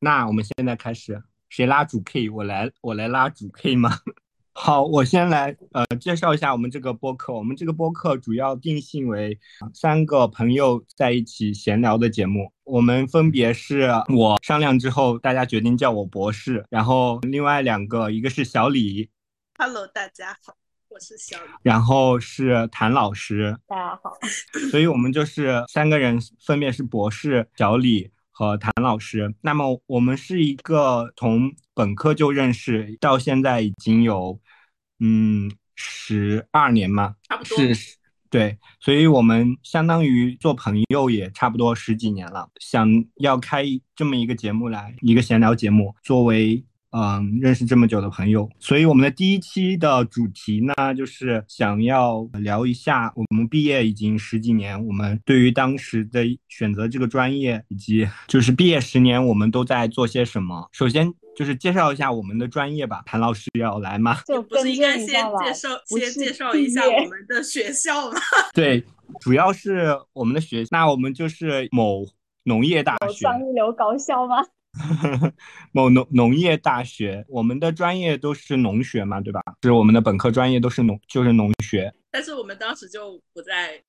那我们现在开始，谁拉主 K？我来，我来拉主 K 吗？好，我先来呃介绍一下我们这个播客。我们这个播客主要定性为三个朋友在一起闲聊的节目。我们分别是我商量之后，大家决定叫我博士。然后另外两个，一个是小李，Hello，大家好，我是小李。然后是谭老师，大家好。所以我们就是三个人，分别是博士、小李。和谭老师，那么我们是一个从本科就认识，到现在已经有嗯十二年嘛，差不多是，对，所以我们相当于做朋友也差不多十几年了，想要开这么一个节目来，一个闲聊节目，作为。嗯，认识这么久的朋友，所以我们的第一期的主题呢，就是想要聊一下我们毕业已经十几年，我们对于当时的选择这个专业，以及就是毕业十年我们都在做些什么。首先就是介绍一下我们的专业吧，谭老师要来吗？就不是应该先介绍先介绍一下我们的学校吗？对，主要是我们的学，那我们就是某农业大学，双一流高校吗？某农农业大学，我们的专业都是农学嘛，对吧？是我们的本科专业都是农，就是农学。但是我们当时就不在。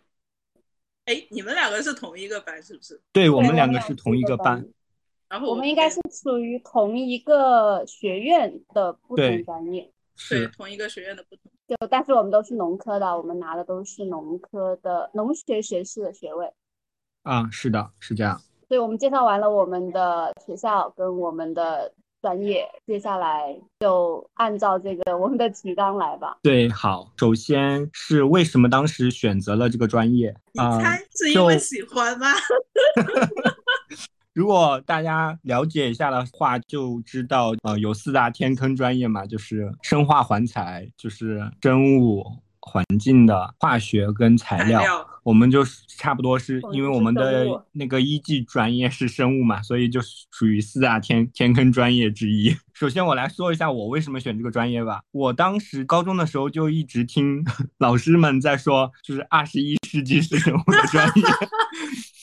哎，你们两个是同一个班是不是？对，我们两个是同一个班。然后我们应该是属于同一个学院的不同专业。对，同一个学院的不同。就但是我们都是农科的，我们拿的都是农科的农学学士的学位。啊，是的，是这样。所以我们介绍完了我们的学校跟我们的专业，接下来就按照这个我们的提纲来吧。对，好，首先是为什么当时选择了这个专业？你猜是因为喜欢吗？如果大家了解一下的话，就知道呃有四大天坑专业嘛，就是生化环材，就是生物环境的化学跟材料。我们就差不多是因为我们的那个一技专业是生物嘛，所以就属于四大天天坑专业之一。首先我来说一下我为什么选这个专业吧。我当时高中的时候就一直听 老师们在说，就是二十一世纪是什么专业。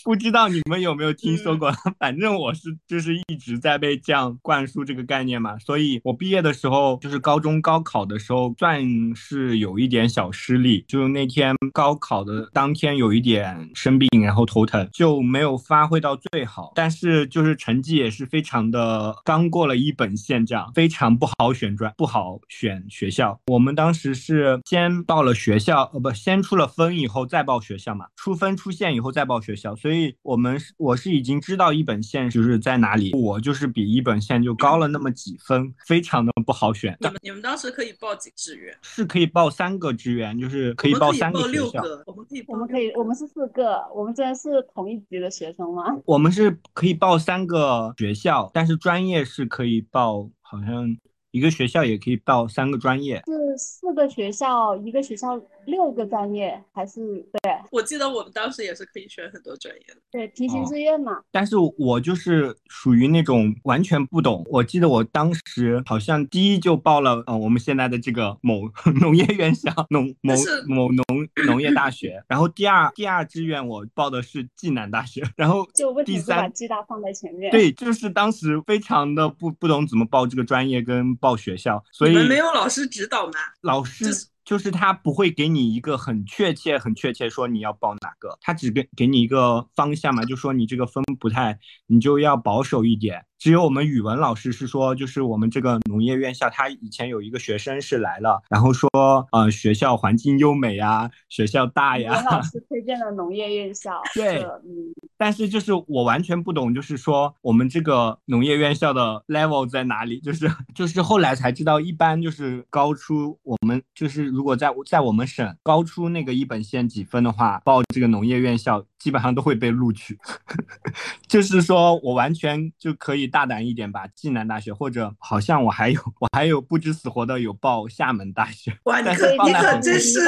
不知道你们有没有听说过？反正我是就是一直在被这样灌输这个概念嘛，所以我毕业的时候就是高中高考的时候，算是有一点小失利。就是那天高考的当天有一点生病，然后头疼，就没有发挥到最好。但是就是成绩也是非常的，刚过了一本线，这样非常不好选专，不好选学校。我们当时是先报了学校，呃不，先出了分以后再报学校嘛，出分出线以后再报学校，所以。我们是我是已经知道一本线就是在哪里，我就是比一本线就高了那么几分，非常的不好选。你们你们当时可以报几志愿？是可以报三个志愿，就是可以报三个学校。我们可以，我们可以，我们是四个。我们真的是同一级的学生吗？我们是可以报三个学校，但是专业是可以报，好像。一个学校也可以报三个专业，是四个学校，一个学校六个专业，还是对？我记得我们当时也是可以选很多专业的，对，平行志愿嘛。但是我就是属于那种完全不懂。我记得我当时好像第一就报了，呃，我们现在的这个某 农业院校，农某某农农业大学。然后第二第二志愿我报的是暨南大学，然后就第三把暨大放在前面。对，就是当时非常的不不懂怎么报这个专业跟。报学校，所以你们没有老师指导吗？老师。就是就是他不会给你一个很确切、很确切说你要报哪个，他只给给你一个方向嘛，就说你这个分不太，你就要保守一点。只有我们语文老师是说，就是我们这个农业院校，他以前有一个学生是来了，然后说，呃，学校环境优美呀，学校大呀。老师 推荐了农业院校。对，嗯。但是就是我完全不懂，就是说我们这个农业院校的 level 在哪里？就是就是后来才知道，一般就是高出我们就是。如果在在我们省高出那个一本线几分的话，报这个农业院校基本上都会被录取。就是说我完全就可以大胆一点吧，暨南大学或者好像我还有 我还有不知死活的有报厦门大学。哇，你可你可真是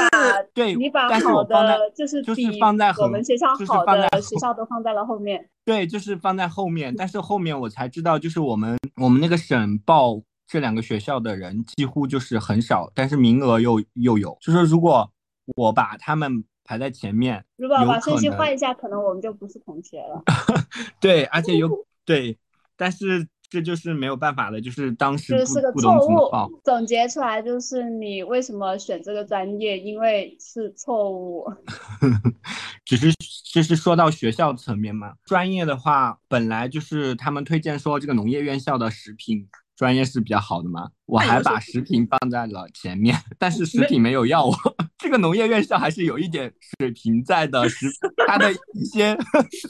对，你把好的就是就是放在我们学校好的学校都放在了后面。对，就是放在后面，但是后面我才知道，就是我们我们那个省报。这两个学校的人几乎就是很少，但是名额又又有。就是如果我把他们排在前面，如果把顺序换一下，可能我们就不是同学了。对，而且有 对，但是这就是没有办法的，就是当时就是个错。误。总结出来就是你为什么选这个专业，因为是错误。只是就是说到学校层面嘛，专业的话本来就是他们推荐说这个农业院校的食品专业是比较好的嘛，我还把食品放在了前面，但是食品没有要我。这个农业院校还是有一点水平在的，食它的一些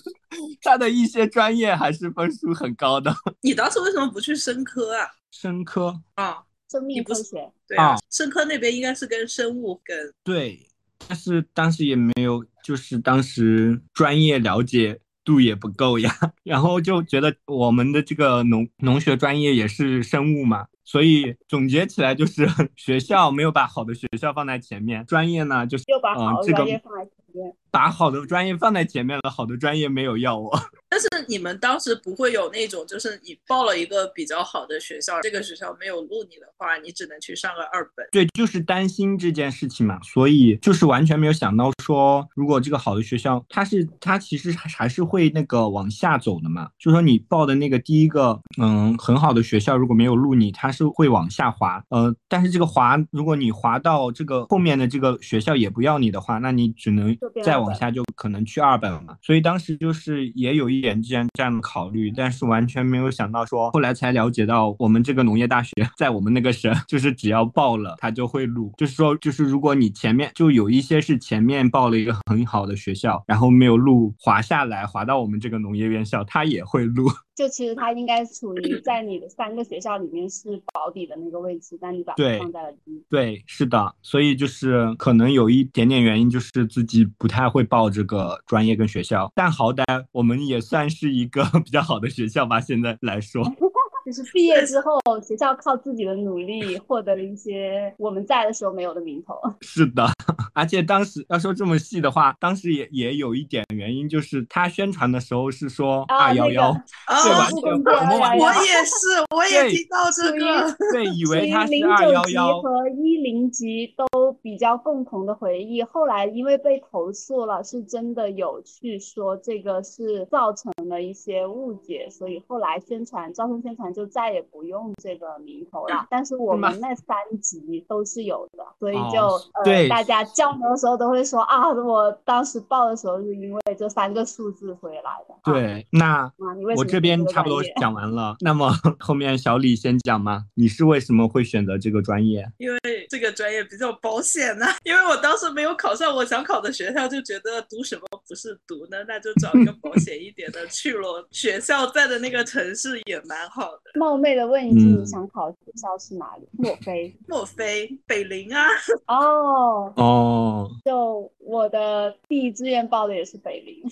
它的一些专业还是分数很高的。你当时为什么不去生科啊？生科啊，生命不是科学，对啊，啊生科那边应该是跟生物跟对，但是当时也没有，就是当时专业了解度也不够呀，然后就觉得我们的这个农农学专业也是生物嘛，所以总结起来就是 学校没有把好的学校放在前面，专业呢就是又把好的嗯这个专业放在前面。把好的专业放在前面了，好的专业没有要我。但是你们当时不会有那种，就是你报了一个比较好的学校，这个学校没有录你的话，你只能去上个二本。对，就是担心这件事情嘛，所以就是完全没有想到说，如果这个好的学校，它是它其实还还是会那个往下走的嘛。就说你报的那个第一个，嗯，很好的学校，如果没有录你，它是会往下滑。呃，但是这个滑，如果你滑到这个后面的这个学校也不要你的话，那你只能就变二本往下，就可能去二本了嘛。所以当时就是也有一点这样这样的考虑，但是完全没有想到说，后来才了解到我们这个农业大学 在我们那个省，就是只要报了他就会录，就是说就是如果你前面就有一些是前面报了一个很好的学校，然后没有录滑下来滑到我们这个农业院校，他也会录。就其实它应该处于在你的三个学校里面是保底的那个位置，但你把它放在了第一。对，是的，所以就是可能有一点点原因，就是自己不太会报这个专业跟学校，但好歹我们也算是一个 比较好的学校吧，现在来说。就是毕业之后，学校靠自己的努力获得了一些我们在的时候没有的名头。是的，而且当时要说这么细的话，当时也也有一点原因，就是他宣传的时候是说啊二幺幺，哦对完全公正我们我211也是，我也听到这个。对以为他是二零九级幺幺，和一零级都比较共同的回忆。后来因为被投诉了，是真的有去说这个是造成了一些误解，所以后来宣传招生宣传就再也不用这个名头了。但是我们那三级都是有的，所以哦就、呃对大家交流的时候都会说啊，我当时报的时候是因为这三个数字回来的。啊对，那啊，你为我这边差不多讲完了，那么 后面小李先讲嘛，你是为什么会选择这个专业？因为这个专业比较保险呐、因为我当时没有考上我想考的学校，就觉得读什么不是读呢？那就找一个保险一点的去了。学校在的那个城市也蛮好的，冒昧的问一句，嗯你想考的学校是哪里？莫非？莫非北林啊？哦，哦，就我的第一志愿报的也是北林。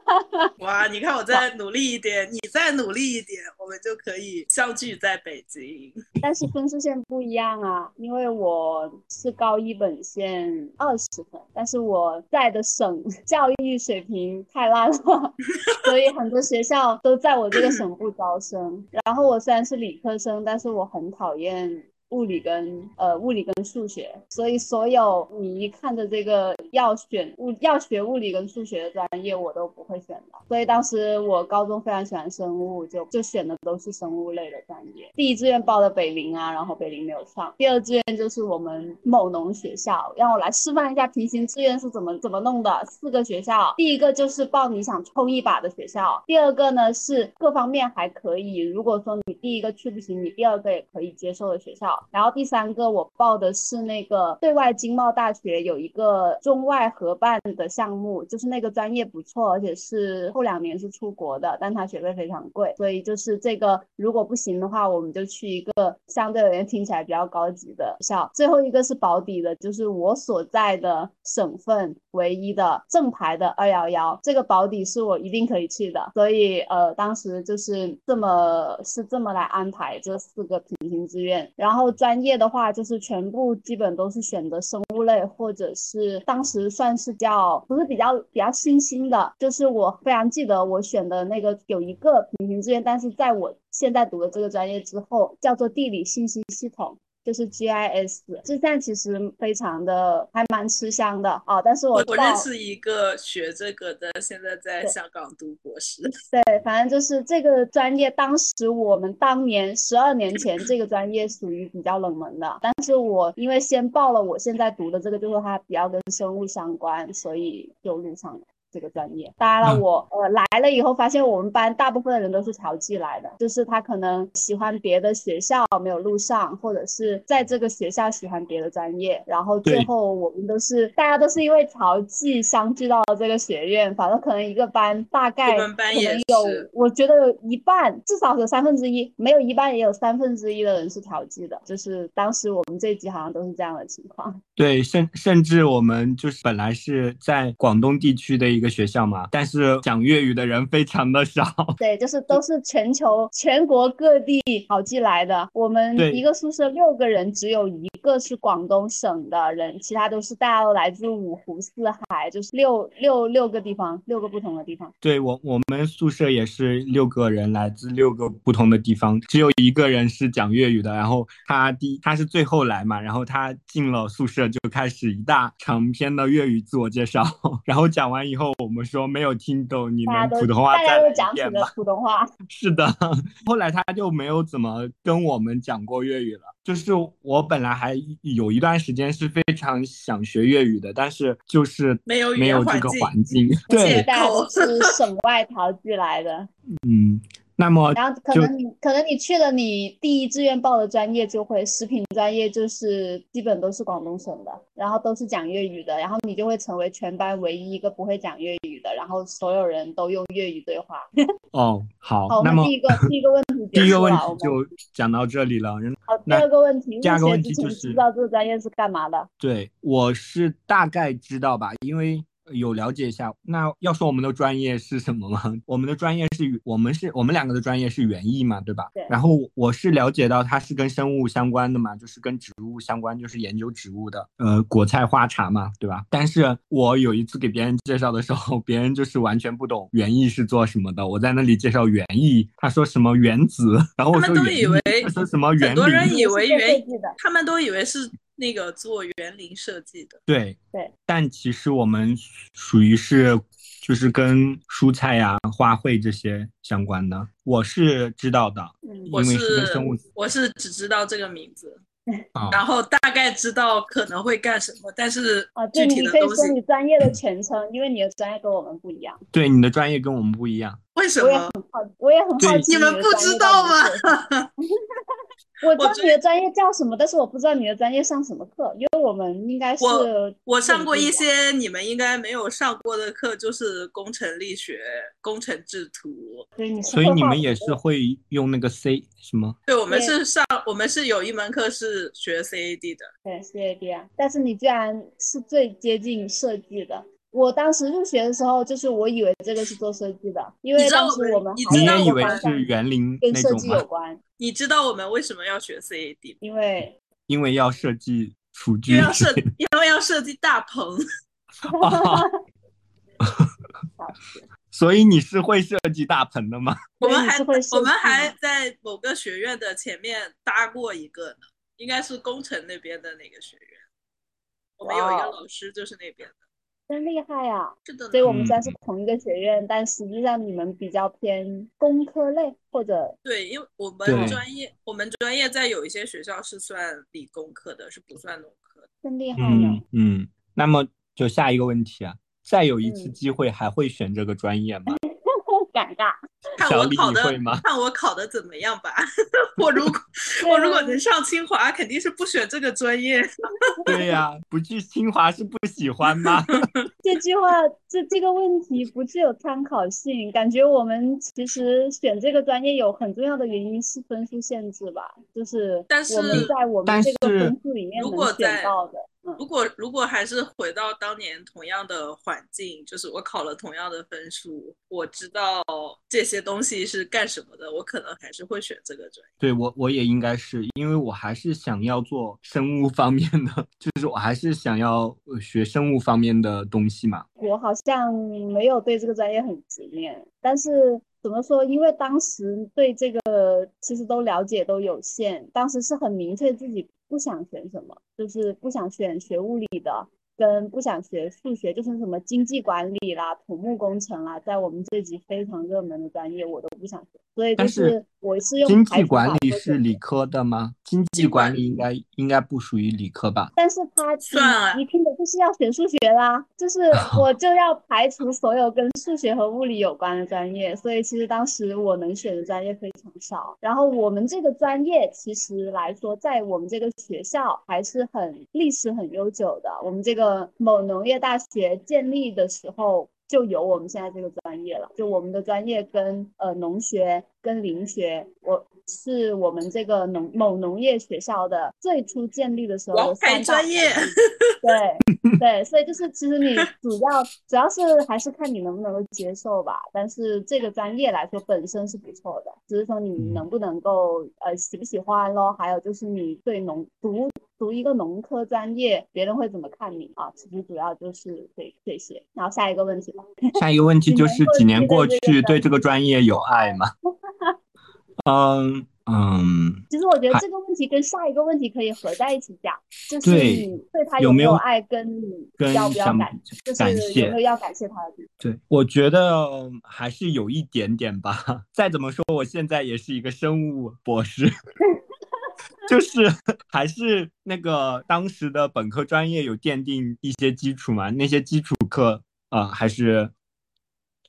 哇，你看我再努力一点，你再努力一点，我们就可以相聚在北京。但是分数线不一样啊，因为我是高一本线二十分，但是我在的省教育水平太烂了，所以很多学校都在我这个省部招生。然后我虽然是理科生，但是我很讨厌。物理跟呃物理跟数学，所以所有你一看着这个要选物要学物理跟数学的专业，我都不会选的。所以当时我高中非常喜欢生物，就就选的都是生物类的专业。第一志愿报的北林啊，然后北林没有上。第二志愿就是我们某农学校，让我来示范一下平行志愿是怎么怎么弄的。四个学校，第一个就是报你想冲一把的学校，第二个呢是各方面还可以，如果说你第一个去不行，你第二个也可以接受的学校。然后第三个我报的是那个对外经贸大学有一个中外合办的项目，就是那个专业不错，而且是后两年是出国的，但它学费非常贵，所以就是这个如果不行的话，我们就去一个相对而言听起来比较高级的校。最后一个是保底的，就是我所在的省份唯一的正牌的二幺幺，这个保底是我一定可以去的，所以呃当时就是这么是这么来安排这四个平行志愿，然后专业的话就是全部基本都是选择生物类，或者是当时算是叫不是比较比较新兴的，就是我非常记得我选的那个有一个平行志愿，但是在我现在读的这个专业之后，叫做地理信息系统。就是 GIS，这站其实非常的还蛮吃香的啊。但是我我认识一个学这个的，现在在香港读博士。对，反正就是这个专业，当时我们当年十二年前这个专业属于比较冷门的，但是我因为先报了我现在读的这个，就是它比较跟生物相关，所以就录上了。这个专业，当然了，我呃来了以后发现我们班大部分的人都是调剂来的，就是他可能喜欢别的学校没有录上，或者是在这个学校喜欢别的专业，然后最后我们都是大家都是因为调剂相聚到了这个学院，反正可能一个班大概可能有，我觉得有一半至少有三分之一，没有一半也有三分之一的人是调剂的，就是当时我们这一级好像都是这样的情况。对，甚甚至我们就是本来是在广东地区的一个。学校嘛，但是讲粤语的人非常的少。对，就是都是全球全国各地跑进来的。我们一个宿舍六个人，只有一个是广东省的人，其他都是大家都来自五湖四海，就是六六六个地方，六个不同的地方。对我我们宿舍也是六个人，来自六个不同的地方，只有一个人是讲粤语的。然后他第他是最后来嘛，然后他进了宿舍就开始一大长篇的粤语自我介绍，然后讲完以后。我们说没有听懂你们普通话再讲一遍普通话是的，后来他就没有怎么跟我们讲过粤语了。就是我本来还有一段时间是非常想学粤语的，但是就是没有没有这个环境。对，是省外逃进来的。嗯。那么，然后可能你可能你去了你第一志愿报的专业就会食品专业，就是基本都是广东省的，然后都是讲粤语的，然后你就会成为全班唯一一个不会讲粤语的，然后所有人都用粤语对话。哦，好，那么第一个第一个问题，第一个问题就讲到这里了。好，第二个问题，第二个问题就是知道这个专业是干嘛的？对，我是大概知道吧，因为。有了解一下，那要说我们的专业是什么吗？我们的专业是，我们是我们两个的专业是园艺嘛，对吧？对。然后我是了解到它是跟生物相关的嘛，就是跟植物相关，就是研究植物的，呃，果菜花茶嘛，对吧？但是我有一次给别人介绍的时候，别人就是完全不懂园艺是做什么的。我在那里介绍园艺，他说什么原子，然后我说园艺，他说什么园很多人以为园艺，他们都以为是。那个做园林设计的，对对，但其实我们属于是就是跟蔬菜呀、花卉这些相关的，我是知道的，因为是生物，我是只知道这个名字，然后大概知道可能会干什么，但是啊，对，你可以说你专业的全称，因为你的专业跟我们不一样，对，你的专业跟我们不一样，为什么？我也很好，我也很好奇，你们不知道吗？我知道你的专业叫什么，但是我不知道你的专业上什么课，因为我们应该是我我上过一些你们应该没有上过的课，就是工程力学、工程制图。所以你们也是会用那个 C 什么？对，我们是上我们是有一门课是学 CAD 的。对 CAD 啊，但是你居然是最接近设计的。我当时入学的时候，就是我以为这个是做设计的，因为当时我们你也以为是园林跟设计有关。你知道我们为什么要学 CAD？因为因为要设计厨具，因为要设因为要设计大棚。所以你是会设计大棚的吗？我们还我们还在某个学院的前面搭过一个呢，应该是工程那边的那个学院。我们有一个老师就是那边的。真厉害呀！是的，所以我们虽然是同一个学院，但实际上你们比较偏工科类，或者对，因为我们专业，我们专业在有一些学校是算理工科的，是不算农科的。真厉害呢。嗯，那么就下一个问题啊，再有一次机会还会选这个专业吗？尴尬，看我考的，看我考的怎么样吧。我如果 我如果能上清华，肯定是不选这个专业。对呀，不去清华是不喜欢吗？这句话，这这个问题不具有参考性。感觉我们其实选这个专业有很重要的原因是分数限制吧，就是我们在我们这个分数里面能选到的。如果如果还是回到当年同样的环境，就是我考了同样的分数，我知道这些东西是干什么的，我可能还是会选这个专业。对我我也应该是，因为我还是想要做生物方面的，就是我还是想要学生物方面的东西嘛。我好像没有对这个专业很执念，但是。怎么说？因为当时对这个其实都了解都有限，当时是很明确自己不想选什么，就是不想选学物理的。跟不想学数学，就是什么经济管理啦、土木工程啦，在我们这级非常热门的专业，我都不想学。所以就是我是用经济管理是理科的吗？经济管理应该应该不属于理科吧？但是他算一听的就是要选数学啦，就是 我就要排除所有跟数学和物理有关的专业。所以其实当时我能选的专业非常少。然后我们这个专业其实来说，在我们这个学校还是很历史很悠久的。我们这个某农业大学建立的时候。就有我们现在这个专业了，就我们的专业跟呃农学跟林学，我是我们这个农某农业学校的最初建立的时候的三大专业，对对，所以就是其实你 主要主要是还是看你能不能够接受吧，但是这个专业来说本身是不错的，只是说你能不能够呃喜不喜欢咯，还有就是你对农读。读一个农科专业，别人会怎么看你啊？其实主要就是这这些。然后下一个问题吧。下一个问题就是几年过去，对这个专业有爱吗？嗯嗯。其实我觉得这个问题跟下一个问题可以合在一起讲，就是你对他有没有爱，跟你要不要感，就是有没有要感谢他的地方。对，我觉得还是有一点点吧。再怎么说，我现在也是一个生物博士。就是还是那个当时的本科专业有奠定一些基础嘛，那些基础课啊，还是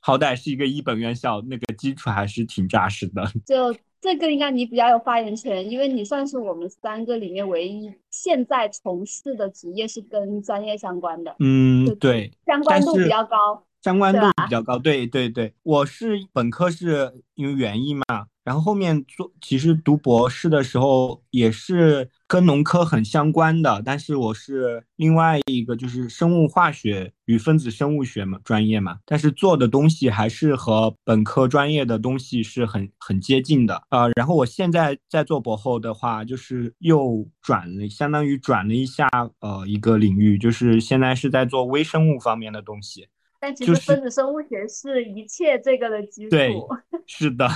好歹是一个一本院校，那个基础还是挺扎实的。就这个应该你比较有发言权，因为你算是我们三个里面唯一现在从事的职业是跟专业相关的。嗯，对，相关度比较高。相关度比较高，对对对，我是本科是因为园艺嘛，然后后面做其实读博士的时候也是跟农科很相关的，但是我是另外一个就是生物化学与分子生物学嘛专业嘛，但是做的东西还是和本科专业的东西是很很接近的啊。然后我现在在做博后的话，就是又转了，相当于转了一下呃一个领域，就是现在是在做微生物方面的东西。但其实分子生物学是一切这个的基础。对，是的。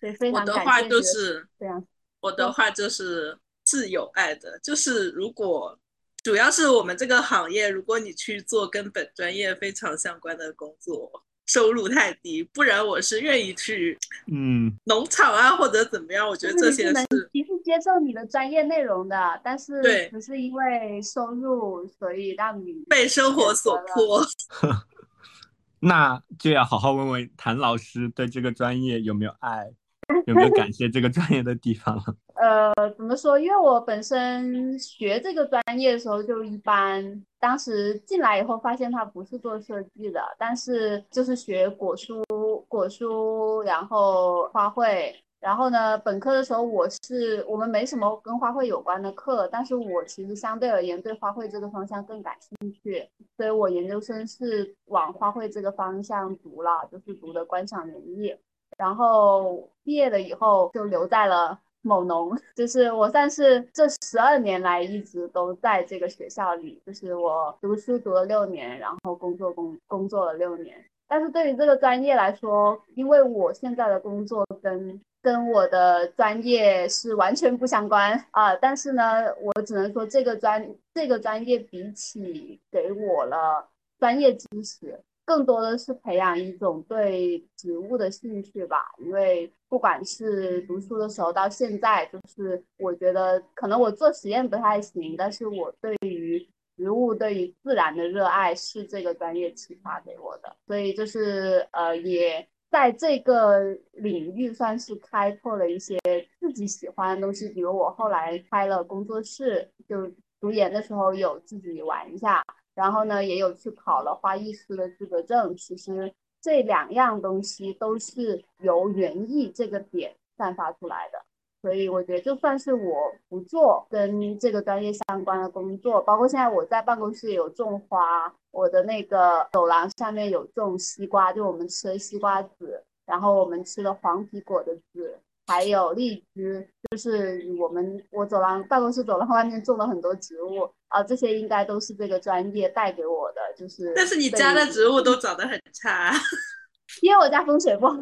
对，非常我的话就是这样。我的话就是是有爱的，就是如果主要是我们这个行业，如果你去做跟本专业非常相关的工作，收入太低，不然我是愿意去嗯 农场啊或者怎么样。我觉得这些是其实接受你的专业内容的，但是对，只是因为收入，所以让你被生活所迫。那就要好好问问谭老师对这个专业有没有爱，有没有感谢这个专业的地方了？呃，怎么说？因为我本身学这个专业的时候就一般，当时进来以后发现它不是做设计的，但是就是学果蔬、果蔬，然后花卉。然后呢，本科的时候我是我们没什么跟花卉有关的课，但是我其实相对而言对花卉这个方向更感兴趣，所以我研究生是往花卉这个方向读了，就是读的观赏园艺。然后毕业了以后就留在了某农，就是我算是这十二年来一直都在这个学校里，就是我读书读了六年，然后工作工工作了六年。但是对于这个专业来说，因为我现在的工作跟跟我的专业是完全不相关啊，但是呢，我只能说这个专这个专业比起给我了专业知识，更多的是培养一种对植物的兴趣吧。因为不管是读书的时候到现在，就是我觉得可能我做实验不太行，但是我对于植物、对于自然的热爱是这个专业启发给我的，所以就是呃也。在这个领域算是开拓了一些自己喜欢的东西，比如我后来开了工作室，就读研的时候有自己玩一下，然后呢也有去考了花艺师的资格证。其实这两样东西都是由园艺这个点散发出来的。所以我觉得，就算是我不做跟这个专业相关的工作，包括现在我在办公室有种花，我的那个走廊下面有种西瓜，就我们吃的西瓜籽，然后我们吃的黄皮果的籽，还有荔枝，就是我们我走廊办公室走廊外面种了很多植物啊，这些应该都是这个专业带给我的，就 是。但是你家的植物都长得很差。因为我家风水不好。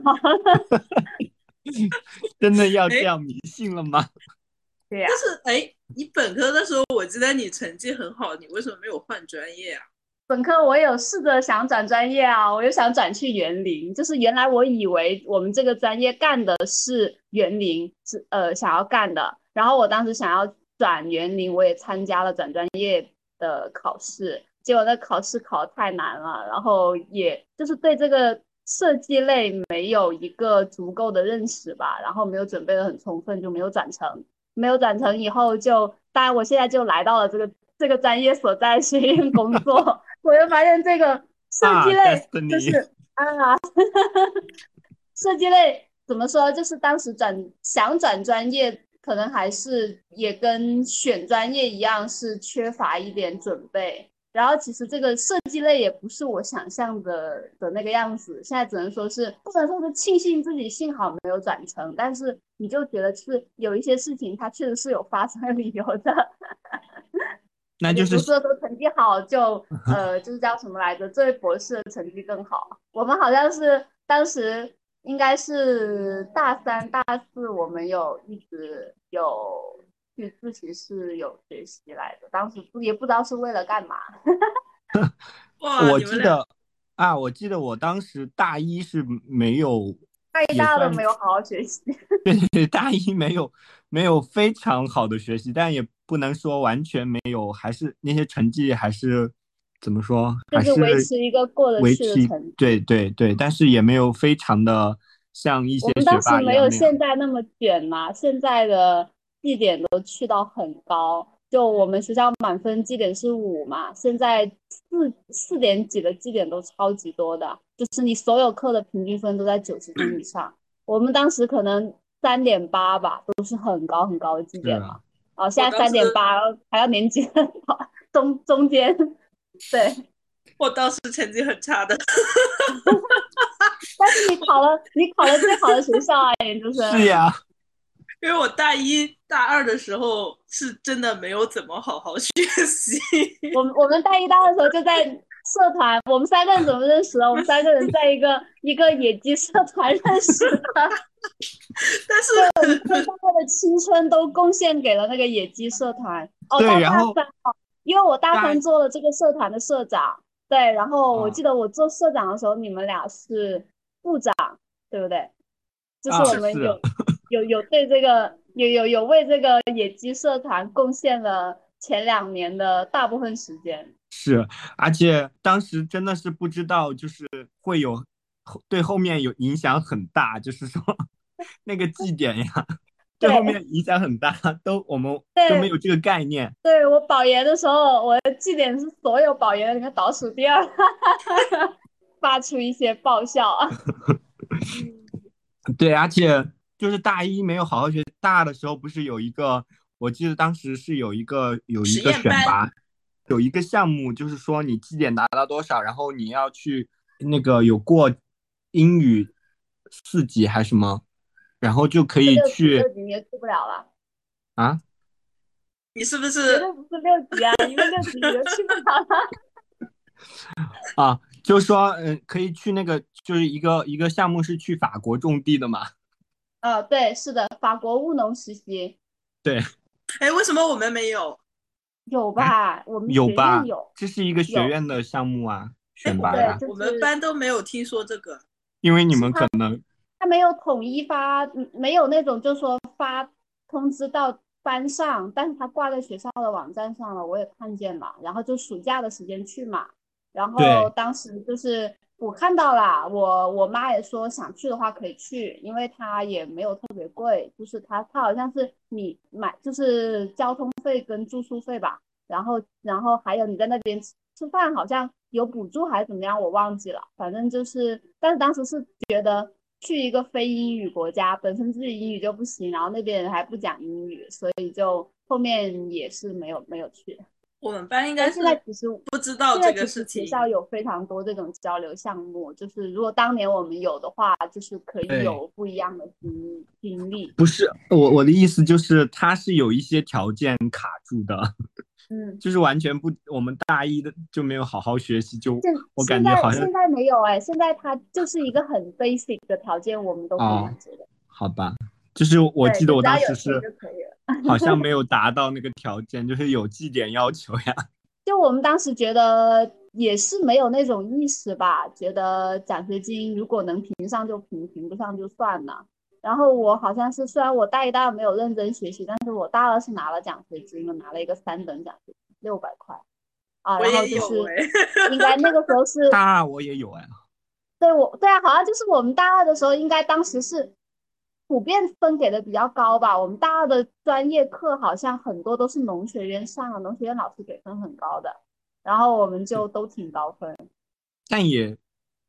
真的要这样迷信了吗？对呀。但是哎，你本科的时候，我记得你成绩很好，你为什么没有换专业啊？本科我有试着想转专业啊，我又想转去园林，就是原来我以为我们这个专业干的是园林，是呃想要干的。然后我当时想要转园林，我也参加了转专业的考试，结果那考试考的太难了，然后也就是对这个设计类没有一个足够的认识吧，然后没有准备的很充分，就没有转成。没有转成以后，就当然我现在就来到了这个这个专业所在学院 工作。我又发现这个设计类就是啊，设计类怎么说？就是当时转想转专业，可能还是也跟选专业一样，是缺乏一点准备。然后其实这个设计类也不是我想象的的那个样子。现在只能说是不能说是庆幸自己幸好没有转成，但是你就觉得是有一些事情它确实是有发生理由的。那就是不是说成绩好就 呃就是叫什么来着？这位博士的成绩更好。我们好像是当时应该是大三、大四，我们有一直有去自习室有学习来的。当时也不知道是为了干嘛。哇，我记得啊，我记得我当时大一是没有，大一、大二没有好好学习。对对对，大一没有没有非常好的学习，但也。不能说完全没有，还是那些成绩还是怎么说？还是维持一个过得去的成绩。对对对，但是也没有非常的像一些。我们当时没有现在那么卷嘛，现在的绩点都去到很高。就我们学校满分绩点是五嘛，现在四四点几的绩点都超级多的，就是你所有课的平均分都在九十分以上。我们当时可能三点八吧，都是很高很高的绩点嘛。哦，现在三点八，还要年级中中间，对，我当时成绩很差的，但是你考了，你考了最好的学校啊，研究生。是呀，因为我大一大二的时候是真的没有怎么好好学习。我们我们大一大二的时候就在社团，我们三个人怎么认识的？我们三个人在一个一个野鸡社团认识的。但是，大概的青春都贡献给了那个野鸡社团。哦，对，然后，因为我大三做了这个社团的社长，对，然后我记得我做社长的时候，你们俩是部长，对不对？就是我们有有有对这个有有有为这个野鸡社团贡献了前两年的大部分时间。是，而且当时真的是不知道，就是会有对后面有影响很大，就是说。那个绩点呀，对后面影响很大，都我们都没有这个概念。对我保研的时候，我的绩点是所有保研里面倒数第二，发出一些爆笑。对，而且就是大一没有好好学，大二的时候不是有一个，我记得当时是有一个有一个选拔，有一个项目，就是说你绩点达到多少，然后你要去那个有过英语四级还是什么。然后就可以去，六级你也去不了了啊？你是不是绝对不是六级啊？因为六级你就去不了了。啊，就是说，嗯，可以去那个，就是一个一个项目是去法国种地的嘛？呃，对，是的，法国务农实习。对。哎，为什么我们没有？有吧？我们有吧？有。这是一个学院的项目啊，选拔的。我们班都没有听说这个。因为你们可能。他没有统一发，没有那种就说发通知到班上，但是他挂在学校的网站上了，我也看见了。然后就暑假的时间去嘛，然后当时就是我看到了，我我妈也说想去的话可以去，因为它也没有特别贵，就是它它好像是你买就是交通费跟住宿费吧，然后然后还有你在那边吃吃饭好像有补助还是怎么样，我忘记了，反正就是，但是当时是觉得。去一个非英语国家，本身自己英语就不行，然后那边人还不讲英语，所以就后面也是没有没有去。我们班应该现在其实不知道这个事情。学校有非常多这种交流项目，就是如果当年我们有的话，就是可以有不一样的经经历。不是我我的意思就是，它是有一些条件卡住的。嗯，就是完全不，我们大一的就没有好好学习，就我感觉好像现在没有哎，现在它就是一个很 basic 的条件，我们都可以满足的。好吧，就是我记得我当时是就可以了，好像 没有达到那个条件，就是有绩点要求呀。就我们当时觉得也是没有那种意识吧，觉得奖学金如果能评上就评，评不上就算了。然后我好像是虽然我大一、大二没有认真学习，但是我大二是拿了奖学金的，拿了一个三等奖学金，六百块啊。然后就是应该那个时候是 大二我也有哎。对我对啊，好像就是我们大二的时候，应该当时是普遍分给的比较高吧。我们大二的专业课好像很多都是农学院上的，农学院老师给分很高的，然后我们就都挺高分。但也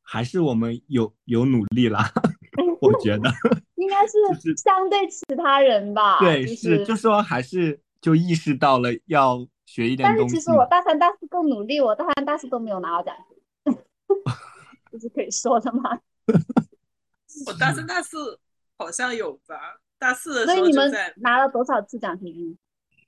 还是我们有有努力啦。我觉得 应该 是相对其他人吧。对，是就说还是就意识到了要学一点东西。但是其实我大三、大四更努力，我大三、大四都没有拿到奖学金，这是可以说的吗？我大三、大四好像有吧，大四的时候所以你们拿了多少次奖学金？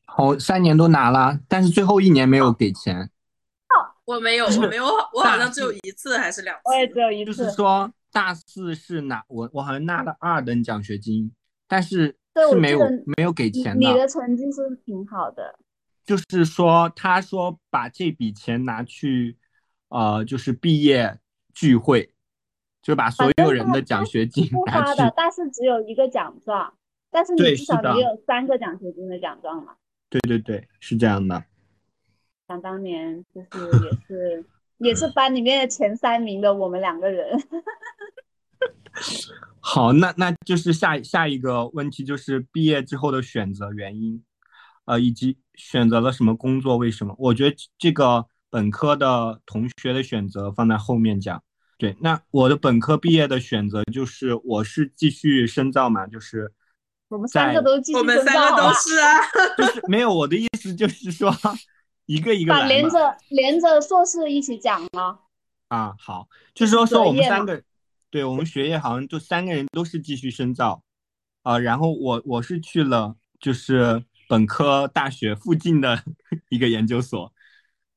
好三年都拿了，但是最后一年没有给钱。哦，我没有，我没有，我好像只有一次还是两次？我也只有一次。就是说。大四是拿我我好像拿了二等奖学金，但是是没有没有给钱的。你的成绩是挺好的。就是说，他说把这笔钱拿去，呃，就是毕业聚会，就把所有人的奖学金拿去。大四只有一个奖状，但是你至少也有三个奖学金的奖状嘛？对对对，是这样的。想当年就是也是。也是班里面的前三名的我们两个人。好，那那就是下下一个问题就是毕业之后的选择原因，呃，以及选择了什么工作？为什么？我觉得这个本科的同学的选择放在后面讲。对，那我的本科毕业的选择就是我是继续深造嘛，就是我们三个都继续深造，我们三个都是啊，就是没有我的意思就是说。一个一个把连着连着硕士一起讲吗啊，好，就是说说我们三个，对我们学业好像就三个人都是继续深造啊，然后我我是去了就是本科大学附近的 一个研究所，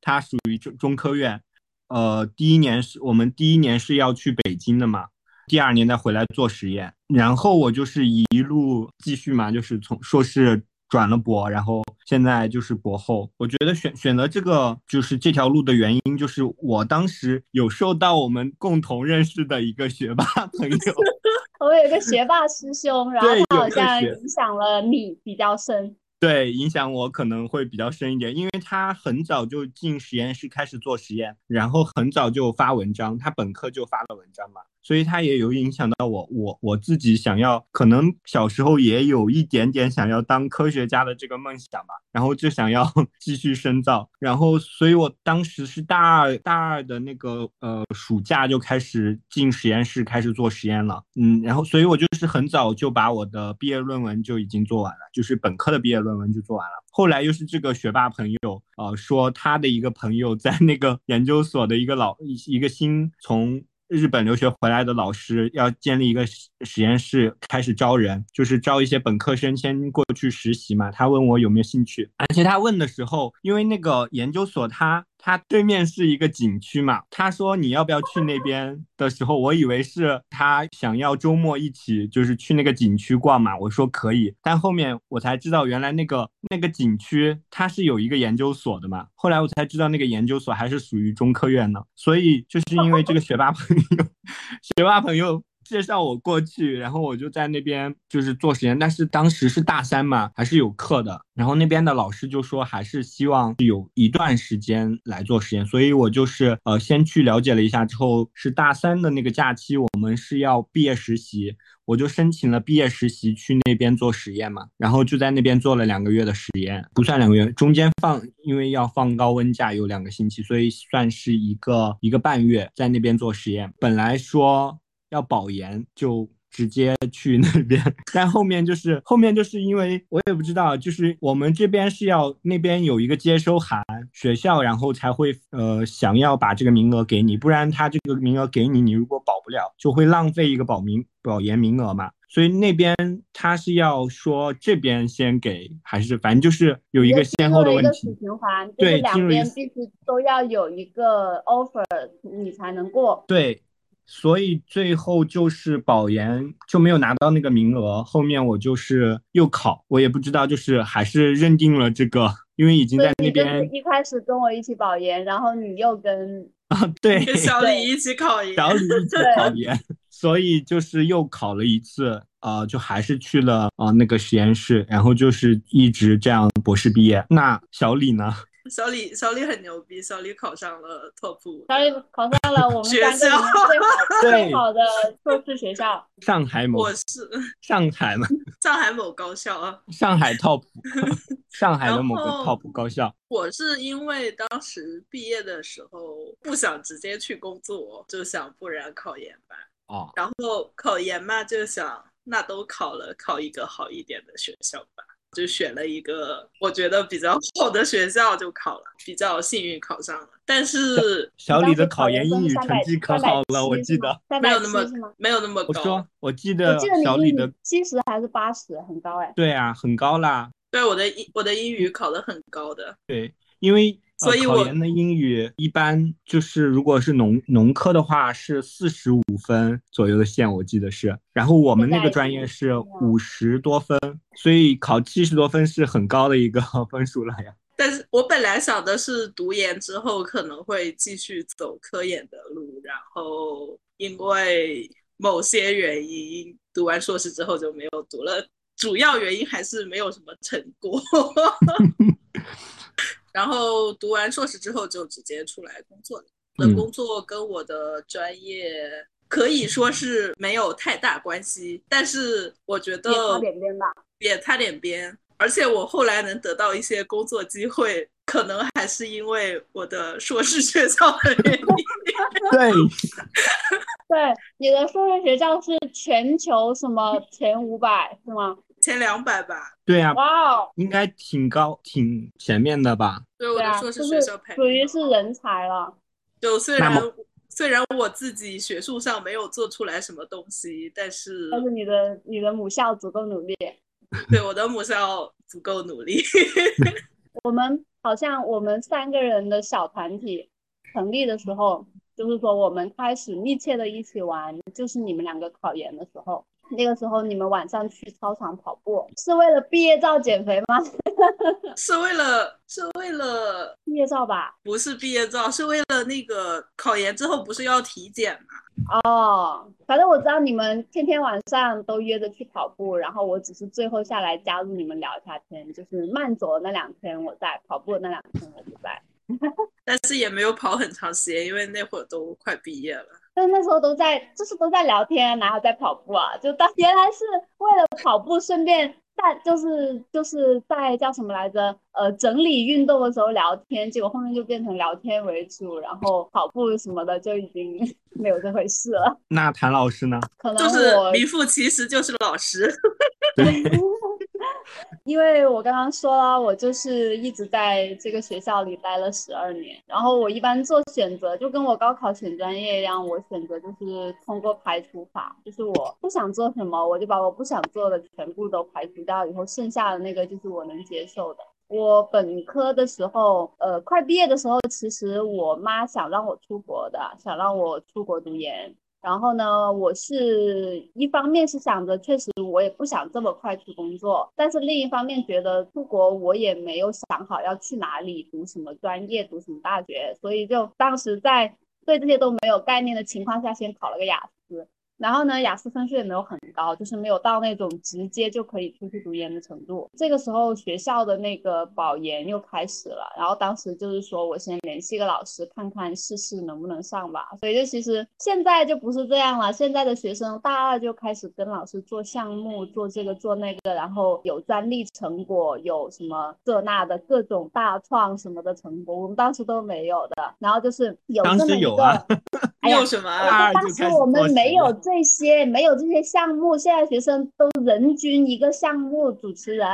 它属于中中科院，呃，第一年是我们第一年是要去北京的嘛，第二年再回来做实验，然后我就是一路继续嘛，就是从硕士。转了博，然后现在就是博后。我觉得选选择这个就是这条路的原因，就是我当时有受到我们共同认识的一个学霸朋友，我有个学霸师兄，然后他好像影响了你比较深。对，影响我可能会比较深一点，因为他很早就进实验室开始做实验，然后很早就发文章，他本科就发了文章嘛，所以他也有影响到我，我我自己想要，可能小时候也有一点点想要当科学家的这个梦想吧，然后就想要 继续深造，然后所以我当时是大二大二的那个呃暑假就开始进实验室开始做实验了，嗯，然后所以我就是很早就把我的毕业论文就已经做完了，就是本科的毕业论。论文就做完了，后来又是这个学霸朋友，呃，说他的一个朋友在那个研究所的一个老一一个新从日本留学回来的老师要建立一个实验室，开始招人，就是招一些本科生先过去实习嘛。他问我有没有兴趣，而且他问的时候，因为那个研究所他。他对面是一个景区嘛？他说你要不要去那边的时候，我以为是他想要周末一起就是去那个景区逛嘛。我说可以，但后面我才知道原来那个那个景区它是有一个研究所的嘛。后来我才知道那个研究所还是属于中科院的，所以就是因为这个学霸朋友，学霸朋友。介绍我过去，然后我就在那边就是做实验，但是当时是大三嘛，还是有课的。然后那边的老师就说，还是希望有一段时间来做实验，所以我就是呃先去了解了一下，之后是大三的那个假期，我们是要毕业实习，我就申请了毕业实习去那边做实验嘛，然后就在那边做了两个月的实验，不算两个月，中间放因为要放高温假有两个星期，所以算是一个一个半月在那边做实验。本来说。要保研就直接去那边。但后面就是后面就是因为我也不知道，就是我们这边是要那边有一个接收函，学校然后才会呃想要把这个名额给你，不然他这个名额给你，你如果保不了，就会浪费一个保名保研名额嘛。所以那边他是要说这边先给，还是反正就是有一个先后的问题。循环，对，两边必须都要有一个 offer，你才能过。对，所以最后就是保研就没有拿到那个名额，后面我就是又考，我也不知道，就是还是认定了这个，因为已经在那边。一开始跟我一起保研，然后你又跟 啊对，跟小李一起考研，小李一起考研。所以就是又考了一次，呃，就还是去了啊那个实验室，然后就是一直这样博士毕业。那小李呢？小李，小李很牛逼，小李考上了 top 小李考上了我们学校最好 最好的硕士学校——上海某。我是 上海嘛？上海某高校啊。上海 top，上海的某个 top 高校。我是因为当时毕业的时候不想直接去工作，就想不然考研吧。哦，然后考研嘛，就想那都考了，考一个好一点的学校吧，就选了一个我觉得比较好的学校就考了，比较幸运考上了。但是小李的考研英语成绩可好了，我记得没有那么没有那么高。我说我记得小李的七十还是八十，很高哎。对啊，很高啦。对我的英我的英语考的很高的。对，因为。所以考研的英语一般就是，如果是农农科的话是四十五分左右的线，我记得是。然后我们那个专业是五十多分，所以考七十多分是很高的一个 分数了呀。但是我本来想的是读研之后可能会继续走科研的路，然后因为某些原因，读完硕士之后就没有读了。主要原因还是没有什么成果。然后读完硕士之后就直接出来工作了。的工作跟我的专业可以说是没有太大关系，但是我觉得也擦点边吧，也擦点边。而且我后来能得到一些工作机会，可能还是因为我的硕士学校的原因。对，对，你的硕士学校是全球什么前五百是吗？前两百吧，对呀，哇哦，应该挺高，挺前面的吧？对，我的硕士学校排，属于是人才了。就虽然虽然我自己学术上没有做出来什么东西，但是但是你的你的母校足够努力。对，我的母校足够努力。我们好像我们三个人的小团体成立的时候，就是说我们开始密切的一起玩，就是你们两个考研的时候。那个时候你们晚上去操场跑步是为了毕业照减肥吗？是为了是为了毕业照吧？不是毕业照，是为了那个考研之后不是要体检吗？哦，反正我知道你们天天晚上都约着去跑步，然后我只是最后下来加入你们聊一下天，就是慢走的那两天我在，跑步的那两天我不在。但是也没有跑很长时间，因为那会儿都快毕业了。但那时候都在，就是都在聊天，然后在跑步啊？就当原来是为了跑步，顺便在就是就是在叫什么来着？呃，整理运动的时候聊天，结果后面就变成聊天为主，然后跑步什么的就已经 没有这回事了。那谭老师呢？可能就是名副其实就是老师。对。因为我刚刚说了，我就是一直在这个学校里待了十二年，然后我一般做选择就跟我高考选专业一样，我选择就是通过排除法，就是我不想做什么，我就把我不想做的全部都排除掉，以后剩下的那个就是我能接受的。我本科的时候，呃，快毕业的时候，其实我妈想让我出国的，想让我出国读研。然后呢，我是一方面是想着，确实我也不想这么快去工作，但是另一方面觉得出国我也没有想好要去哪里读什么专业，读什么大学，所以就当时在对这些都没有概念的情况下，先考了个雅思。然后呢，雅思分数也没有很高，就是没有到那种直接就可以出去读研的程度。这个时候学校的那个保研又开始了，然后当时就是说我先联系个老师看看试试能不能上吧。所以就其实现在就不是这样了，现在的学生大二就开始跟老师做项目，做这个做那个，然后有专利成果，有什么这那的各种大创什么的成果，我们当时都没有的。然后就是有这么一个。你有什么？当时我们没有这些，没有这些项目。现在学生都人均一个项目主持人，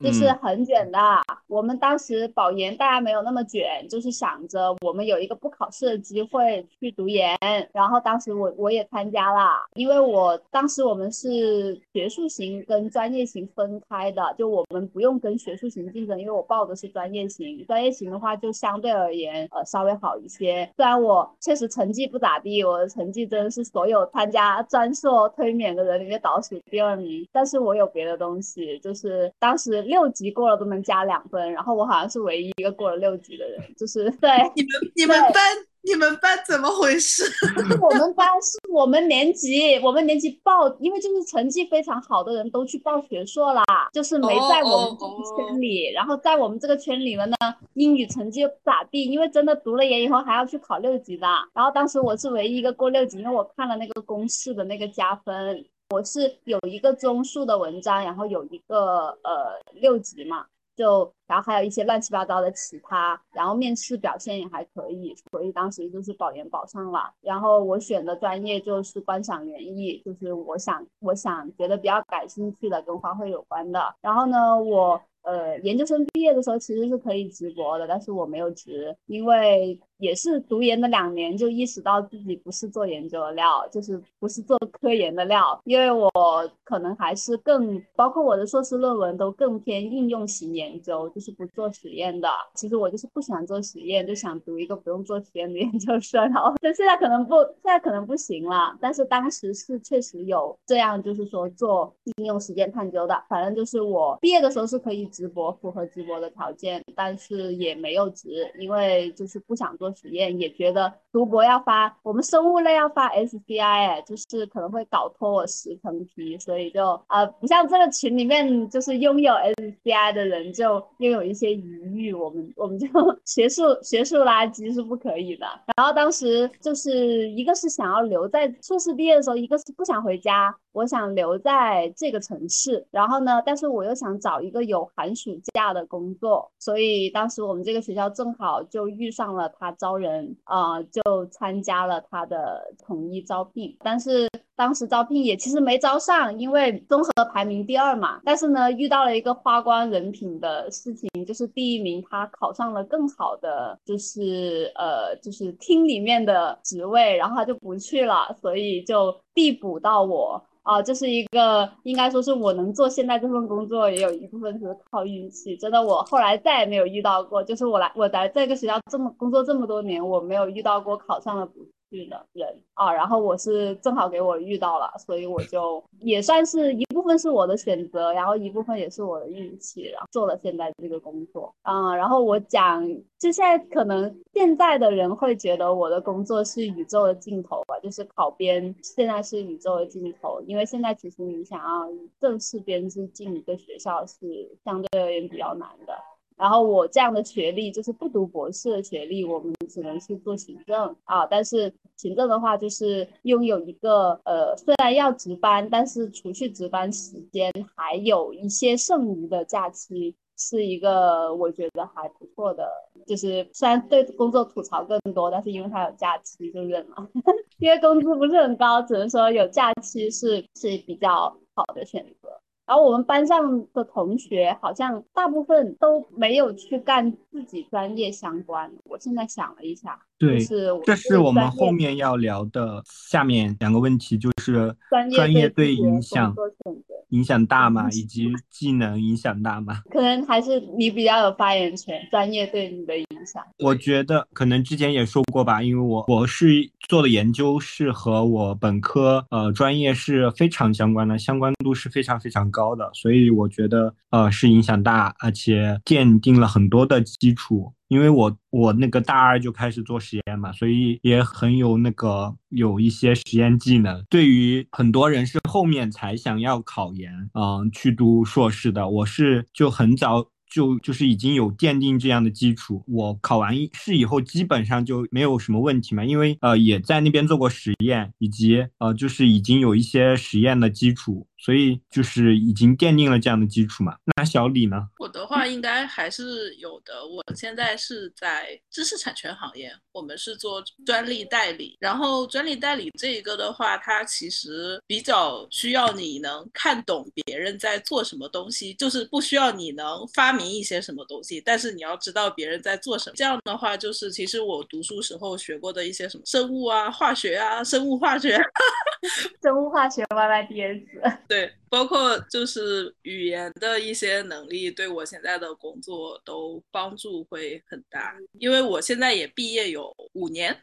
就是很卷的。我们当时保研大家没有那么卷，就是想着我们有一个不考试的机会去读研。然后当时我我也参加了，因为我当时我们是学术型跟专业型分开的，就我们不用跟学术型竞争，因为我报的是专业型。专业型的话就相对而言呃稍微好一些。虽然我确实成绩不咋地，我的成绩真的是所有参加专硕推免的人里面倒数第二名，但是我有别的东西，就是当时六级过了都能加两分，然后我好像是唯一一个过了六级的人，就是对你们你们班。你们班怎么回事？我们班是我们年级，我们年级报，因为就是成绩非常好的人都去报学硕啦，就是没在我们这个圈里。然后在我们这个圈里了呢，英语成绩又不咋地，因为真的读了研以后还要去考六级的。然后当时我是唯一一个过六级，因为我看了那个公式的那个加分，我是有一个综述的文章，然后有一个呃六级嘛。就然后还有一些乱七八糟的其他，然后面试表现也还可以，所以当时就是保研保上了。然后我选的专业就是观赏园艺，就是我想我想觉得比较感兴趣的，跟花卉有关的。然后呢，我。呃，研究生毕业的时候其实是可以直博的，但是我没有直，因为也是读研的两年就意识到自己不是做研究的料，就是不是做科研的料，因为我可能还是更，包括我的硕士论文都更偏应用型研究，就是不做实验的。其实我就是不想做实验，就想读一个不用做实验的 研究生。然后，但现在可能不，现在可能不行了。但是当时是确实有这样，就是说做应用实践探究的。反正就是我毕业的时候是可以。直播符合直播的条件，但是也没有直，因为就是不想做实验，也觉得读博要发我们生物类要发 SCI，就是可能会搞脱我十层皮，所以就呃不像这个群里面就是拥有 SCI 的人就拥有一些余裕，我们我们就 学术学术垃圾是不可以的。然后当时就是一个是想要留在硕士毕业的时候，一个是不想回家。我想留在这个城市，然后呢，但是我又想找一个有寒暑假的工作，所以当时我们这个学校正好就遇上了他招人，啊，就参加了他的统一招聘，但是当时招聘也其实没招上，因为综合排名第二嘛，但是呢，遇到了一个花光人品的事情，就是第一名他考上了更好的，就是呃，就是厅里面的职位，然后他就不去了，所以就递补到我。啊，这是一个应该说是我能做现在这份工作，也有一部分是靠运气。真的，我后来再也没有遇到过，就是我来我来这个学校这么工作这么多年，我没有遇到过考上的去的人啊。然后我是正好给我遇到了，所以我就也算是一部分是我的选择，然后一部分也是我的运气，然后做了现在这个工作啊。然后我讲。就现在，可能现在的人会觉得我的工作是宇宙的尽头吧，就是考编现在是宇宙的尽头，因为现在其实你想要正式编制进一个学校是相对而言比较难的。然后我这样的学历就是不读博士的学历，我们只能去做行政啊。但是行政的话，就是拥有一个呃，虽然要值班，但是除去值班时间，还有一些剩余的假期。是一个我觉得还不错的，就是虽然对工作吐槽更多，但是因为他有假期就忍了，因为工资不是很高，只能说有假期是是比较好的选择。然后我们班上的同学好像大部分都没有去干自己专业相关。我现在想了一下，对，是这是我们后面要聊的下面两个问题，就是专业对影响。影响大吗？以及技能影响大吗？可能还是你比较有发言权，专业对你的影响。我觉得可能之前也说过吧，因为我我是做的研究是和我本科呃专业是非常相关的，相关度是非常非常高的，所以我觉得呃是影响大，而且奠定了很多的基础。因为我我那个大二就开始做实验嘛，所以也很有那个有一些实验技能。对于很多人是后面才想要考研，嗯，去读硕士的，我是就很早就就是已经有奠定这样的基础。我考完试以后基本上就没有什么问题嘛，因为呃也在那边做过实验，以及呃就是已经有一些实验的基础。所以就是已经奠定了这样的基础嘛。那小李呢？我的话应该还是有的。我现在是在知识产权行业，我们是做专利代理。然后专利代理这一个的话，它其实比较需要你能看懂别人在做什么东西，就是不需要你能发明一些什么东西，但是你要知道别人在做什么。这样的话，就是其实我读书时候学过的一些什么生物啊、化学啊、生物化学。生物化学 Y Y D S，对，包括就是语言的一些能力，对我现在的工作都帮助会很大。因为我现在也毕业有五年，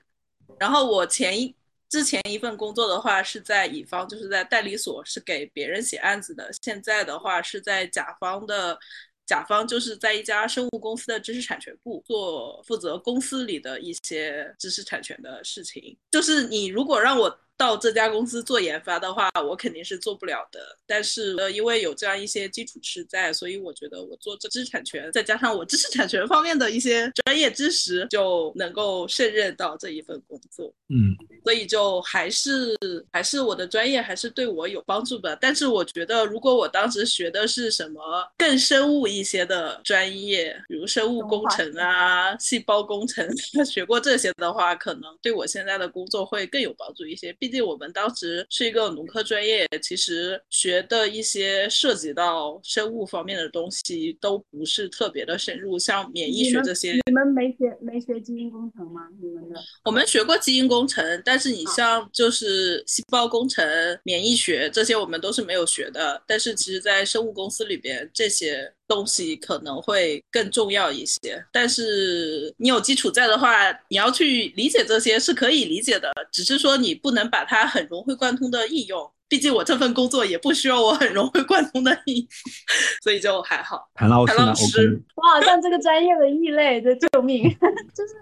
然后我前一之前一份工作的话是在乙方，就是在代理所，是给别人写案子的。现在的话是在甲方的，甲方就是在一家生物公司的知识产权部做负责公司里的一些知识产权的事情。就是你如果让我。到这家公司做研发的话，我肯定是做不了的。但是呃，因为有这样一些基础是在，所以我觉得我做这知识产权，再加上我知识产权方面的一些专业知识，就能够胜任到这一份工作。嗯，所以就还是还是我的专业还是对我有帮助的。但是我觉得，如果我当时学的是什么更生物一些的专业，比如生物工程啊、细胞工程，学过这些的话，可能对我现在的工作会更有帮助一些。毕毕竟我们当时是一个农科专业，其实学的一些涉及到生物方面的东西都不是特别的深入，像免疫学这些。你们没学没学基因工程吗？你们的？我们学过基因工程，但是你像就是细胞工程、免疫学这些，我们都是没有学的。但是其实，在生物公司里边，这些。东西可能会更重要一些，但是你有基础在的话，你要去理解这些是可以理解的，只是说你不能把它很融会贯通的应用。毕竟我这份工作也不需要我很融会贯通的应用，所以就还好。谭老师，我好像这个专业的异类，的救命！就是。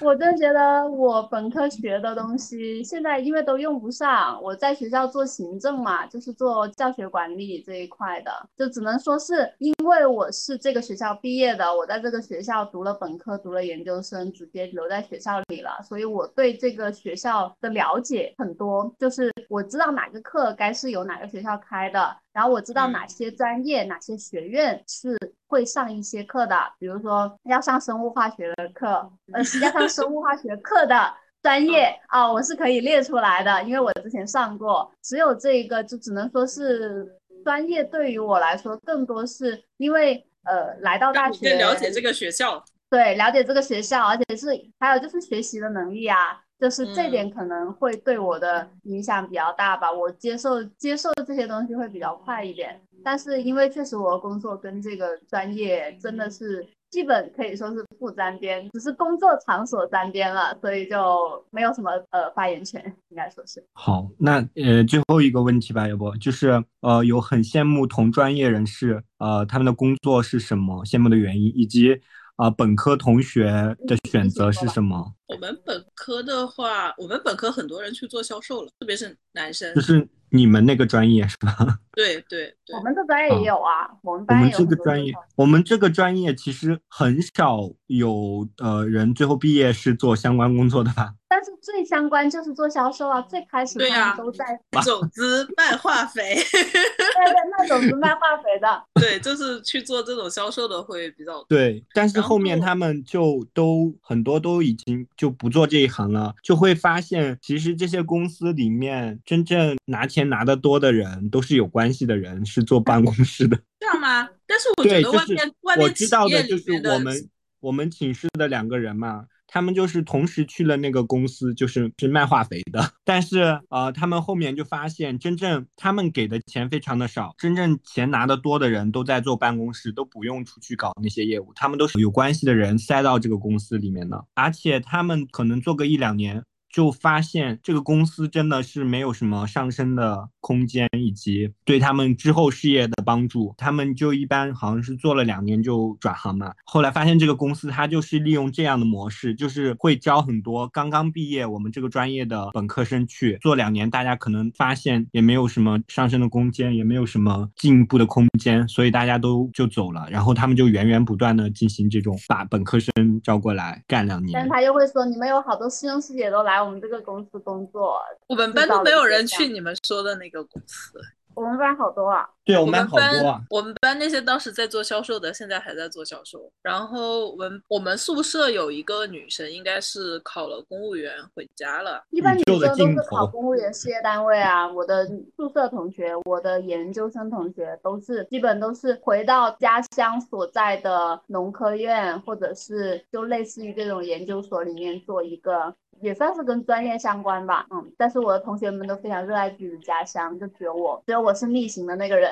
我真觉得我本科学的东西现在因为都用不上，我在学校做行政嘛，就是做教学管理这一块的，就只能说是因为我是这个学校毕业的，我在这个学校读了本科，读了研究生，直接留在学校里了，所以我对这个学校的了解很多，就是我知道哪个课该是由哪个学校开的。然后我知道哪些专业、哪些学院是会上一些课的，比如说要上生物化学的课，呃，要上生物化学课的专业啊，我是可以列出来的，因为我之前上过。只有这一个，就只能说是专业对于我来说，更多是因为呃，来到大学了解这个学校，对，了解这个学校，而且是还有就是学习的能力啊。就是这点可能会对我的影响比较大吧，我接受接受这些东西会比较快一点。但是因为确实我的工作跟这个专业真的是基本可以说是不沾边，只是工作场所沾边了，所以就没有什么呃发言权，应该说是。好，那呃最后一个问题吧，要不就是呃有很羡慕同专业人士呃他们的工作是什么，羡慕的原因以及。啊，本科同学的选择是什么？我们本科的话，我们本科很多人去做销售了，特别是男生。就是你们那个专业是吧？对 对对，我们这专业也有啊，我们我们这个专业，我们这个专业其实很少有呃人最后毕业是做相关工作的吧？但是最相关就是做销售啊，最开始他们都在种子卖化肥，对对，卖种子卖化肥的，对，就是去做这种销售的会比较对。但是后面他们就都很多都已经就不做这一行了，就会发现其实这些公司里面真正拿钱拿得多的人都是有关系的人，是坐办公室的。这样吗？但是我觉得外面外面我知道的就是我们我们寝室的两个人嘛。他们就是同时去了那个公司，就是是卖化肥的。但是呃，他们后面就发现，真正他们给的钱非常的少，真正钱拿得多的人都在坐办公室，都不用出去搞那些业务，他们都是有关系的人塞到这个公司里面的，而且他们可能做个一两年。就发现这个公司真的是没有什么上升的空间，以及对他们之后事业的帮助。他们就一般好像是做了两年就转行嘛。后来发现这个公司它就是利用这样的模式，就是会招很多刚刚毕业我们这个专业的本科生去做两年，大家可能发现也没有什么上升的空间，也没有什么进步的空间，所以大家都就走了。然后他们就源源不断的进行这种把本科生招过来干两年。但他又会说，你们有好多师兄师姐都来。我们这个公司工作，我们班都没有人去你们说的那个公司。我们班好多啊。对我们班好多啊。我们班那些当时在做销售的，现在还在做销售。然后我们我们宿舍有一个女生，应该是考了公务员回家了。一般女生都是考公务员事业单位啊。我的宿舍同学，我的研究生同学都是基本都是回到家乡所在的农科院，或者是就类似于这种研究所里面做一个。也算是跟专业相关吧，嗯，但是我的同学们都非常热爱自己的家乡，就只有我，只有我是逆行的那个人。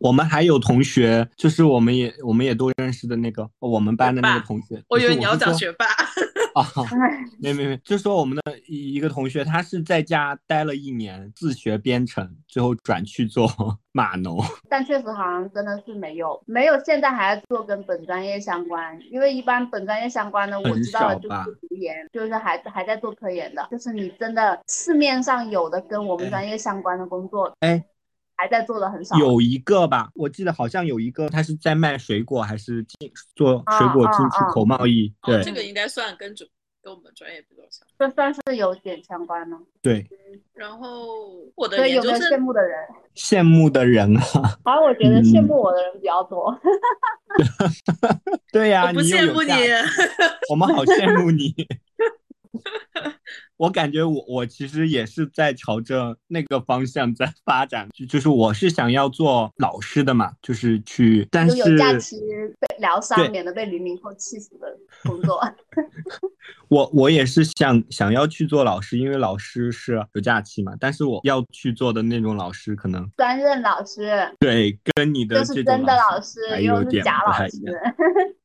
我们还有同学，就是我们也我们也都认识的那个我们班的那个同学。我以为你要讲学霸。啊，没没没，就说我们的一个同学，他是在家待了一年，自学编程，最后转去做 码农。但确实好像真的是没有，没有现在还在做跟本专业相关，因为一般本专业相关的我知道的就是读研，就是还还在做科研的，就是你真的市面上有的跟我们专业相关的工作，哎。还在做的很少，有一个吧，我记得好像有一个，他是在卖水果，还是进做水果进出口贸易。对，这个应该算跟主跟我们专业比较像，这算是有点相关吗。对，然后我的研究生羡慕的人，羡慕的人啊，好像我觉得羡慕我的人比较多。对呀，不羡慕你，我们好羡慕你。我感觉我我其实也是在朝着那个方向在发展，就就是我是想要做老师的嘛，就是去，但是有假期被疗伤，免得被零零后气死的工作。我我也是想想要去做老师，因为老师是有假期嘛，但是我要去做的那种老师可能专任老师，对，跟你的就是真的老师，又是假老师，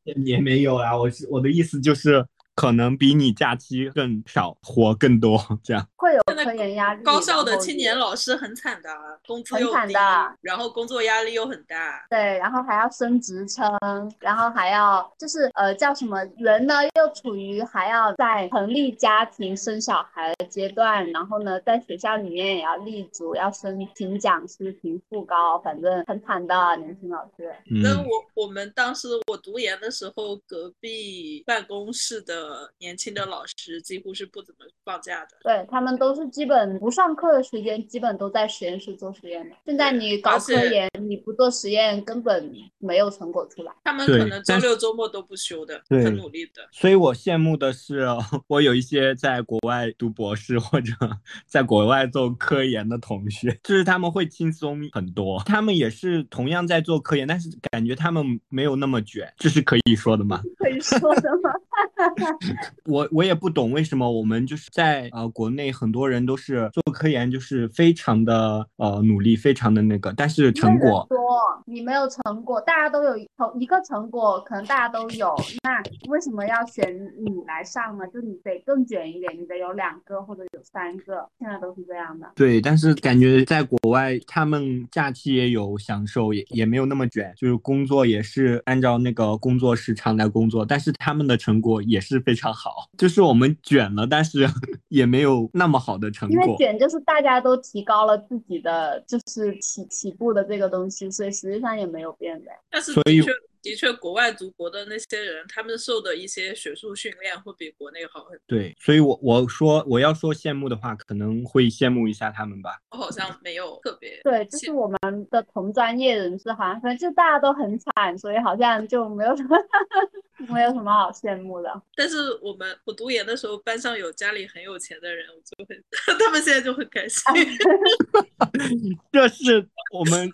也没有啊，我是我的意思就是。可能比你假期更少，活更多，这样会有科研压力。高校的青年老师很惨的，工资又低，然后工作压力又很大。对，然后还要升职称，然后还要就是呃叫什么人呢？又处于还要在成立家庭、生小孩的阶段，然后呢在学校里面也要立足，要申请讲师、评副高，反正很惨的年轻老师。那我我们当时我读研的时候，隔壁办公室的。呃，年轻的老师几乎是不怎么放假的，对他们都是基本不上课的时间，基本都在实验室做实验的。现在你搞科研，你不做实验，根本没有成果出来。他们可能周六周末都不休的，很努力的。所以我羡慕的是，我有一些在国外读博士或者 在国外做科研的同学，就是他们会轻松很多。他们也是同样在做科研，但是感觉他们没有那么卷，这是可以说的吗？可以说的吗？我我也不懂为什么我们就是在呃国内很多人都是做科研，就是非常的呃努力，非常的那个，但是成果多，你没有成果，大家都有同一个成果，可能大家都有，那为什么要选你来上呢？就你得更卷一点，你得有两个或者有三个，现在都是这样的。对，但是感觉在国外，他们假期也有享受，也也没有那么卷，就是工作也是按照那个工作时长来工作，但是他们的成果也是非常好。就是我们卷了，但是 也没有那么好的成果。因为卷就是大家都提高了自己的就是起起步的这个东西，所以实际上也没有变的。但是的确的确，国外读博的那些人，他们受的一些学术训练会比国内好很多。对，所以我我说我要说羡慕的话，可能会羡慕一下他们吧。我好像没有特别对，就是我们的同专业人士，好像反正就大家都很惨，所以好像就没有什么。没有什么好羡慕的，但是我们我读研的时候，班上有家里很有钱的人，我就会，他们现在就很开心。这是我们，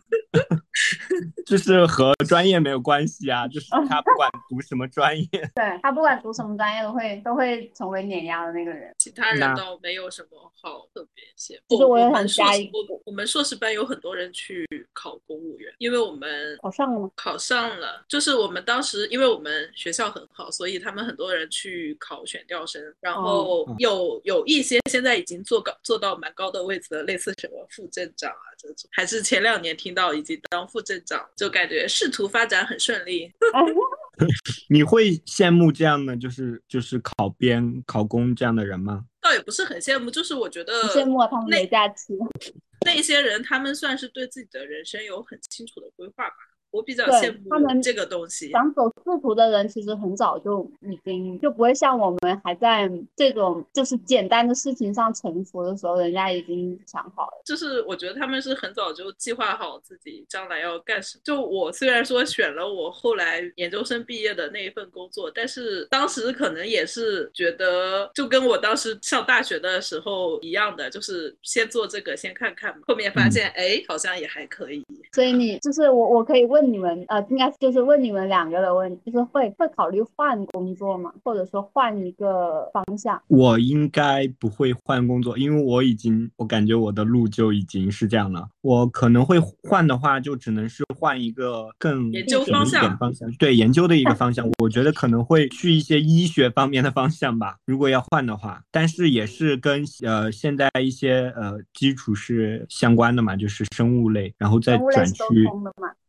就是和专业没有关系啊，就是他不管读什么专业，对他不管读什么专业，都会都会成为碾压的那个人。其他人倒没有什么好特别羡慕。其实我也很嘉义，我们硕士班有很多人去考公务员，因为我们考上了吗？考上了，就是我们当时，因为我们学校。校很好，所以他们很多人去考选调生，然后有有一些现在已经做高做到蛮高的位置的，类似什么副镇长啊这种，还是前两年听到已经当副镇长，就感觉仕途发展很顺利。你会羡慕这样的就是就是考编考公这样的人吗？倒也不是很羡慕，就是我觉得羡慕他们没假期。那些人他们算是对自己的人生有很清楚的规划吧。我比较羡慕他们这个东西。想走仕途的人，其实很早就已经就不会像我们还在这种就是简单的事情上沉浮的时候，人家已经想好了。就是我觉得他们是很早就计划好自己将来要干什么。就我虽然说选了我后来研究生毕业的那一份工作，但是当时可能也是觉得就跟我当时上大学的时候一样的，就是先做这个先看看，后面发现哎好像也还可以。所以你就是我，我可以问你们，呃，应该就是问你们两个的问，就是会会考虑换工作吗？或者说换一个方向？我应该不会换工作，因为我已经，我感觉我的路就已经是这样了。我可能会换的话，就只能是换一个更研究方向，方向对 研究的一个方向。我觉得可能会去一些医学方面的方向吧，如果要换的话。但是也是跟呃现在一些呃基础是相关的嘛，就是生物类，然后再转去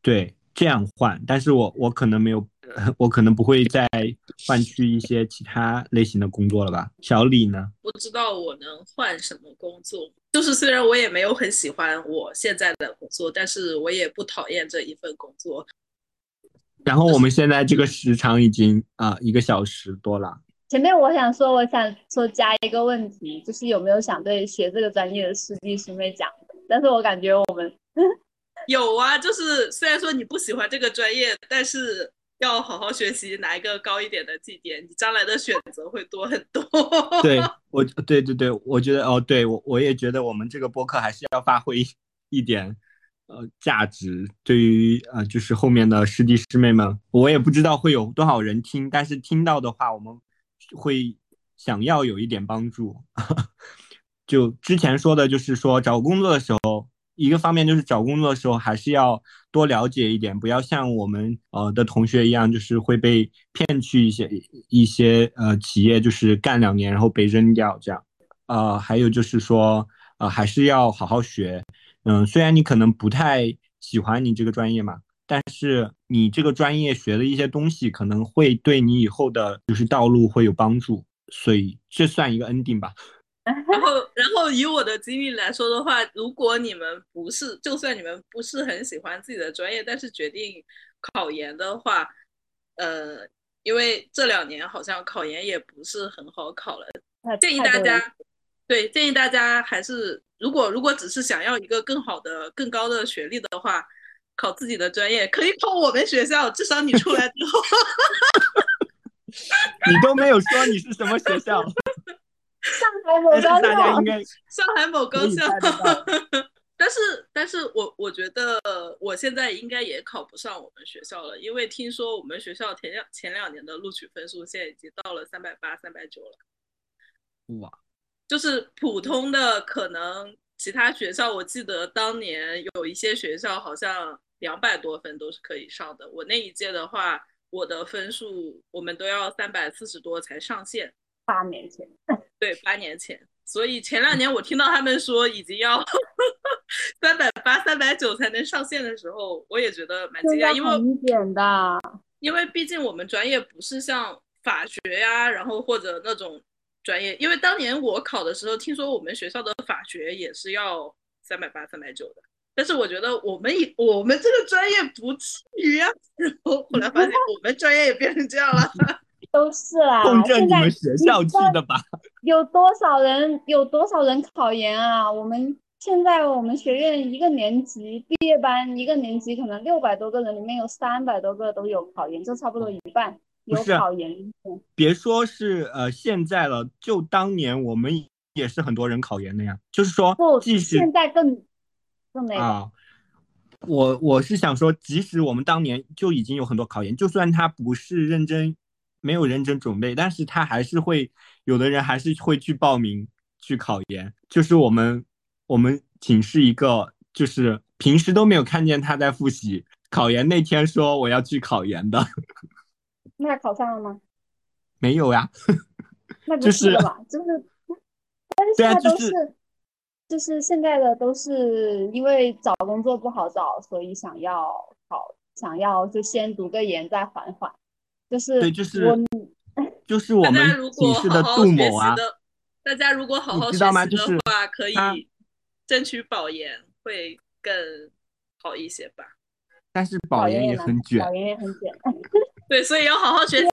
对。这样换，但是我我可能没有，我可能不会再换去一些其他类型的工作了吧？小李呢？不知道我能换什么工作，就是虽然我也没有很喜欢我现在的工作，但是我也不讨厌这一份工作。然后我们现在这个时长已经啊一个小时多了。前面我想说，我想说加一个问题，就是有没有想对学这个专业的师弟师妹讲的？但是我感觉我们。有啊，就是虽然说你不喜欢这个专业，但是要好好学习，拿一个高一点的绩点，你将来的选择会多很多。对 我，对对对，我觉得哦，对我我也觉得我们这个播客还是要发挥一点呃价值，对于呃就是后面的师弟师妹们，我也不知道会有多少人听，但是听到的话，我们会想要有一点帮助。就之前说的，就是说找工作的时候。一个方面就是找工作的时候还是要多了解一点，不要像我们呃的同学一样，就是会被骗去一些一些呃企业，就是干两年然后被扔掉这样。呃，还有就是说呃还是要好好学。嗯，虽然你可能不太喜欢你这个专业嘛，但是你这个专业学的一些东西可能会对你以后的就是道路会有帮助，所以这算一个 ending 吧。然后，然后以我的经历来说的话，如果你们不是，就算你们不是很喜欢自己的专业，但是决定考研的话，呃，因为这两年好像考研也不是很好考了，建议大家，对，建议大家还是，如果如果只是想要一个更好的、更高的学历的话，考自己的专业可以考我们学校，至少你出来之后，你都没有说你是什么学校。上海某高校，上海某高校，但是，但是我我觉得我现在应该也考不上我们学校了，因为听说我们学校前两前两年的录取分数现在已经到了三百八、三百九了。哇，就是普通的，可能其他学校，我记得当年有一些学校好像两百多分都是可以上的。我那一届的话，我的分数我们都要三百四十多才上线。八年前，对，八年前，所以前两年我听到他们说已经要 三百八、三百九才能上线的时候，我也觉得蛮惊讶，因为的，因为毕竟我们专业不是像法学呀，然后或者那种专业，因为当年我考的时候，听说我们学校的法学也是要三百八、三百九的，但是我觉得我们我们这个专业不至于啊，然后后来发现我们专业也变成这样了。都是啦，现在学校去的吧？有多少人？有多少人考研啊？我们现在我们学院一个年级毕业班，一个年级可能六百多个人，里面有三百多个都有考研，就差不多一半有考研。别说是呃现在了，就当年我们也是很多人考研的呀。就是说，即使现在更更没啊。我我是想说，即使我们当年就已经有很多考研，就算他不是认真。没有认真准备，但是他还是会有的人还是会去报名去考研。就是我们我们寝室一个，就是平时都没有看见他在复习，考研那天说我要去考研的。那考上了吗？没有呀。那就是了吧，就是，但是现在都是，就是现在的都是因为找工作不好找，所以想要考，想要就先读个研再缓缓。就是对，就是就是我们寝室的杜某啊。大家如果好好学习的话，可以争取保研会更好一些吧。但是保研也很卷，保研也很卷。对，所以要好好学习。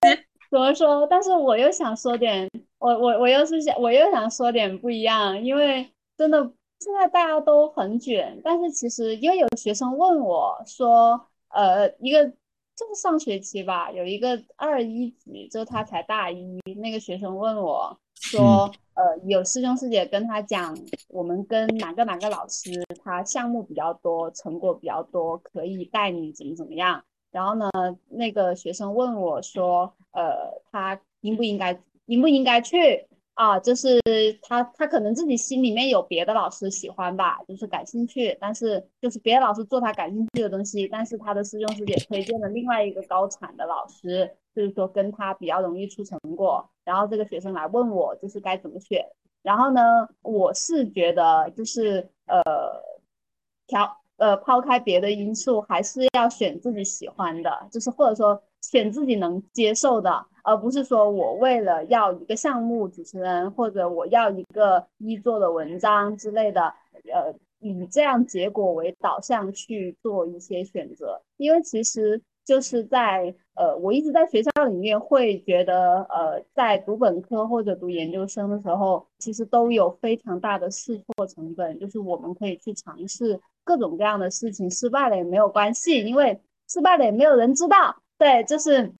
怎么说？但是我又想说点，我我我又是想，我又想说点不一样，因为真的现在大家都很卷，但是其实因为有学生问我说，呃，一个就是上学期吧，有一个二一级，就他才大一，那个学生问我说，呃，有师兄师姐跟他讲，我们跟哪个哪个老师，他项目比较多，成果比较多，可以带你怎么怎么样。然后呢，那个学生问我说：“呃，他应不应该，应不应该去啊？就是他，他可能自己心里面有别的老师喜欢吧，就是感兴趣，但是就是别的老师做他感兴趣的东西，但是他的师兄师姐推荐了另外一个高产的老师，就是说跟他比较容易出成果。然后这个学生来问我，就是该怎么选。然后呢，我是觉得就是呃，调。”呃，抛开别的因素，还是要选自己喜欢的，就是或者说选自己能接受的，而不是说我为了要一个项目主持人，或者我要一个一做的文章之类的，呃，以这样结果为导向去做一些选择，因为其实。就是在呃，我一直在学校里面会觉得，呃，在读本科或者读研究生的时候，其实都有非常大的试错成本。就是我们可以去尝试各种各样的事情，失败了也没有关系，因为失败了也没有人知道。对，就是，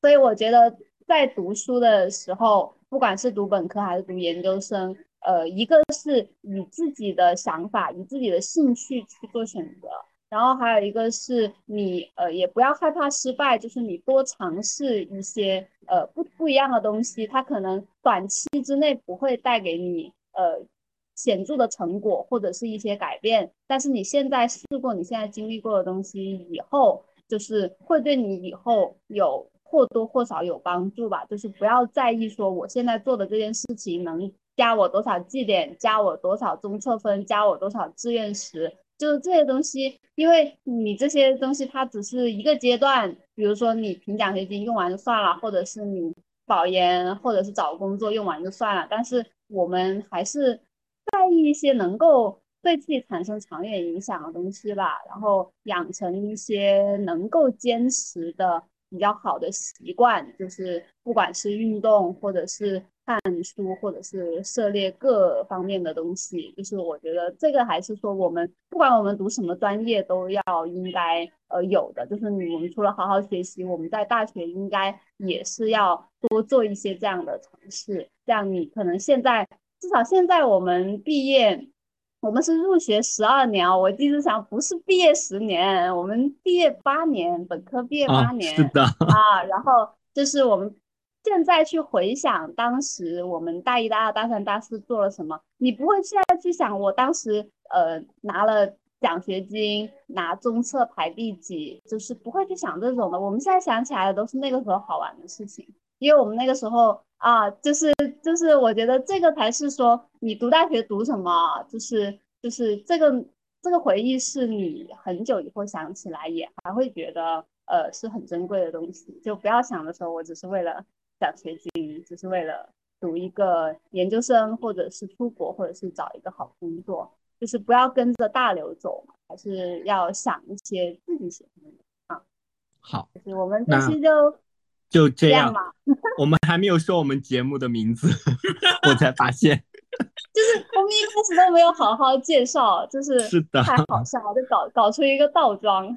所以我觉得在读书的时候，不管是读本科还是读研究生，呃，一个是以自己的想法、以自己的兴趣去做选择。然后还有一个是你，呃，也不要害怕失败，就是你多尝试一些，呃，不不一样的东西，它可能短期之内不会带给你，呃，显著的成果或者是一些改变，但是你现在试过，你现在经历过的东西，以后就是会对你以后有或多或少有帮助吧。就是不要在意说我现在做的这件事情能加我多少绩点，加我多少综测分，加我多少志愿时。就是这些东西，因为你这些东西它只是一个阶段，比如说你评奖学金用完就算了，或者是你保研，或者是找工作用完就算了。但是我们还是在意一些能够对自己产生长远影响的东西吧，然后养成一些能够坚持的比较好的习惯，就是不管是运动或者是。看书或者是涉猎各方面的东西，就是我觉得这个还是说我们不管我们读什么专业都要应该呃有的，就是你我们除了好好学习，我们在大学应该也是要多做一些这样的尝试。这样你可能现在至少现在我们毕业，我们是入学十二年啊，我一直想不是毕业十年，我们毕业八年，本科毕业八年，是的啊，然后就是我们。现在去回想当时我们大一、大二、大三、大四做了什么，你不会现在去想我当时呃拿了奖学金、拿中测排第几，就是不会去想这种的。我们现在想起来的都是那个时候好玩的事情，因为我们那个时候啊，就是就是我觉得这个才是说你读大学读什么，就是就是这个这个回忆是你很久以后想起来也还会觉得呃是很珍贵的东西。就不要想的时候，我只是为了。奖学金只是为了读一个研究生，或者是出国，或者是找一个好工作，就是不要跟着大流走，还是要想一些自己喜欢的啊。好，就是我们这期就就这样嘛。我们还没有说我们节目的名字，我才发现，就是我们一开始都没有好好介绍，就是是的，太好笑了，就搞搞出一个倒装。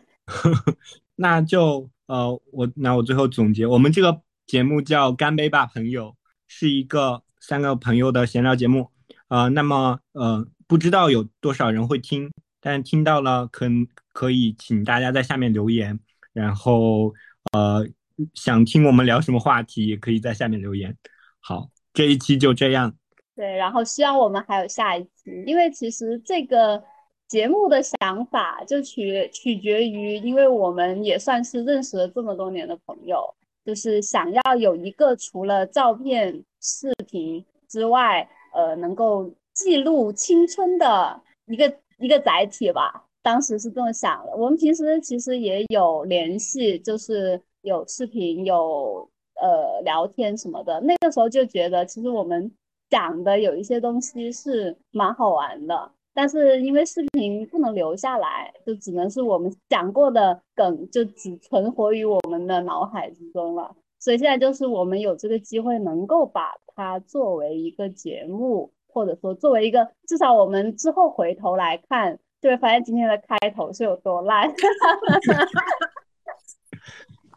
那就呃，我那我最后总结，我们这个。节目叫《干杯吧，朋友》，是一个三个朋友的闲聊节目。呃，那么呃，不知道有多少人会听，但听到了，可可以请大家在下面留言。然后呃，想听我们聊什么话题，也可以在下面留言。好，这一期就这样。对，然后希望我们还有下一期，因为其实这个节目的想法就取取决于，因为我们也算是认识了这么多年的朋友。就是想要有一个除了照片、视频之外，呃，能够记录青春的一个一个载体吧。当时是这么想的。我们平时其实也有联系，就是有视频、有呃聊天什么的。那个时候就觉得，其实我们讲的有一些东西是蛮好玩的。但是因为视频不能留下来，就只能是我们讲过的梗，就只存活于我们的脑海之中了。所以现在就是我们有这个机会，能够把它作为一个节目，或者说作为一个，至少我们之后回头来看，就会发现今天的开头是有多烂。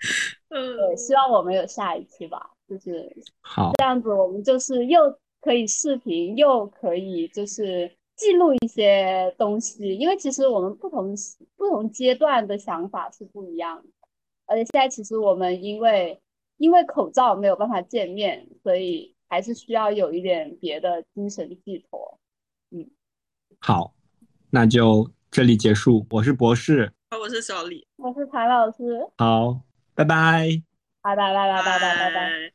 嗯，对，希望我们有下一期吧，就是好。这样子，我们就是又可以视频，又可以就是记录一些东西，因为其实我们不同不同阶段的想法是不一样的，而且现在其实我们因为因为口罩没有办法见面，所以还是需要有一点别的精神寄托。嗯，好，那就这里结束。我是博士，我是小李，我是谭老师，好，拜拜。拜拜拜拜拜拜拜拜。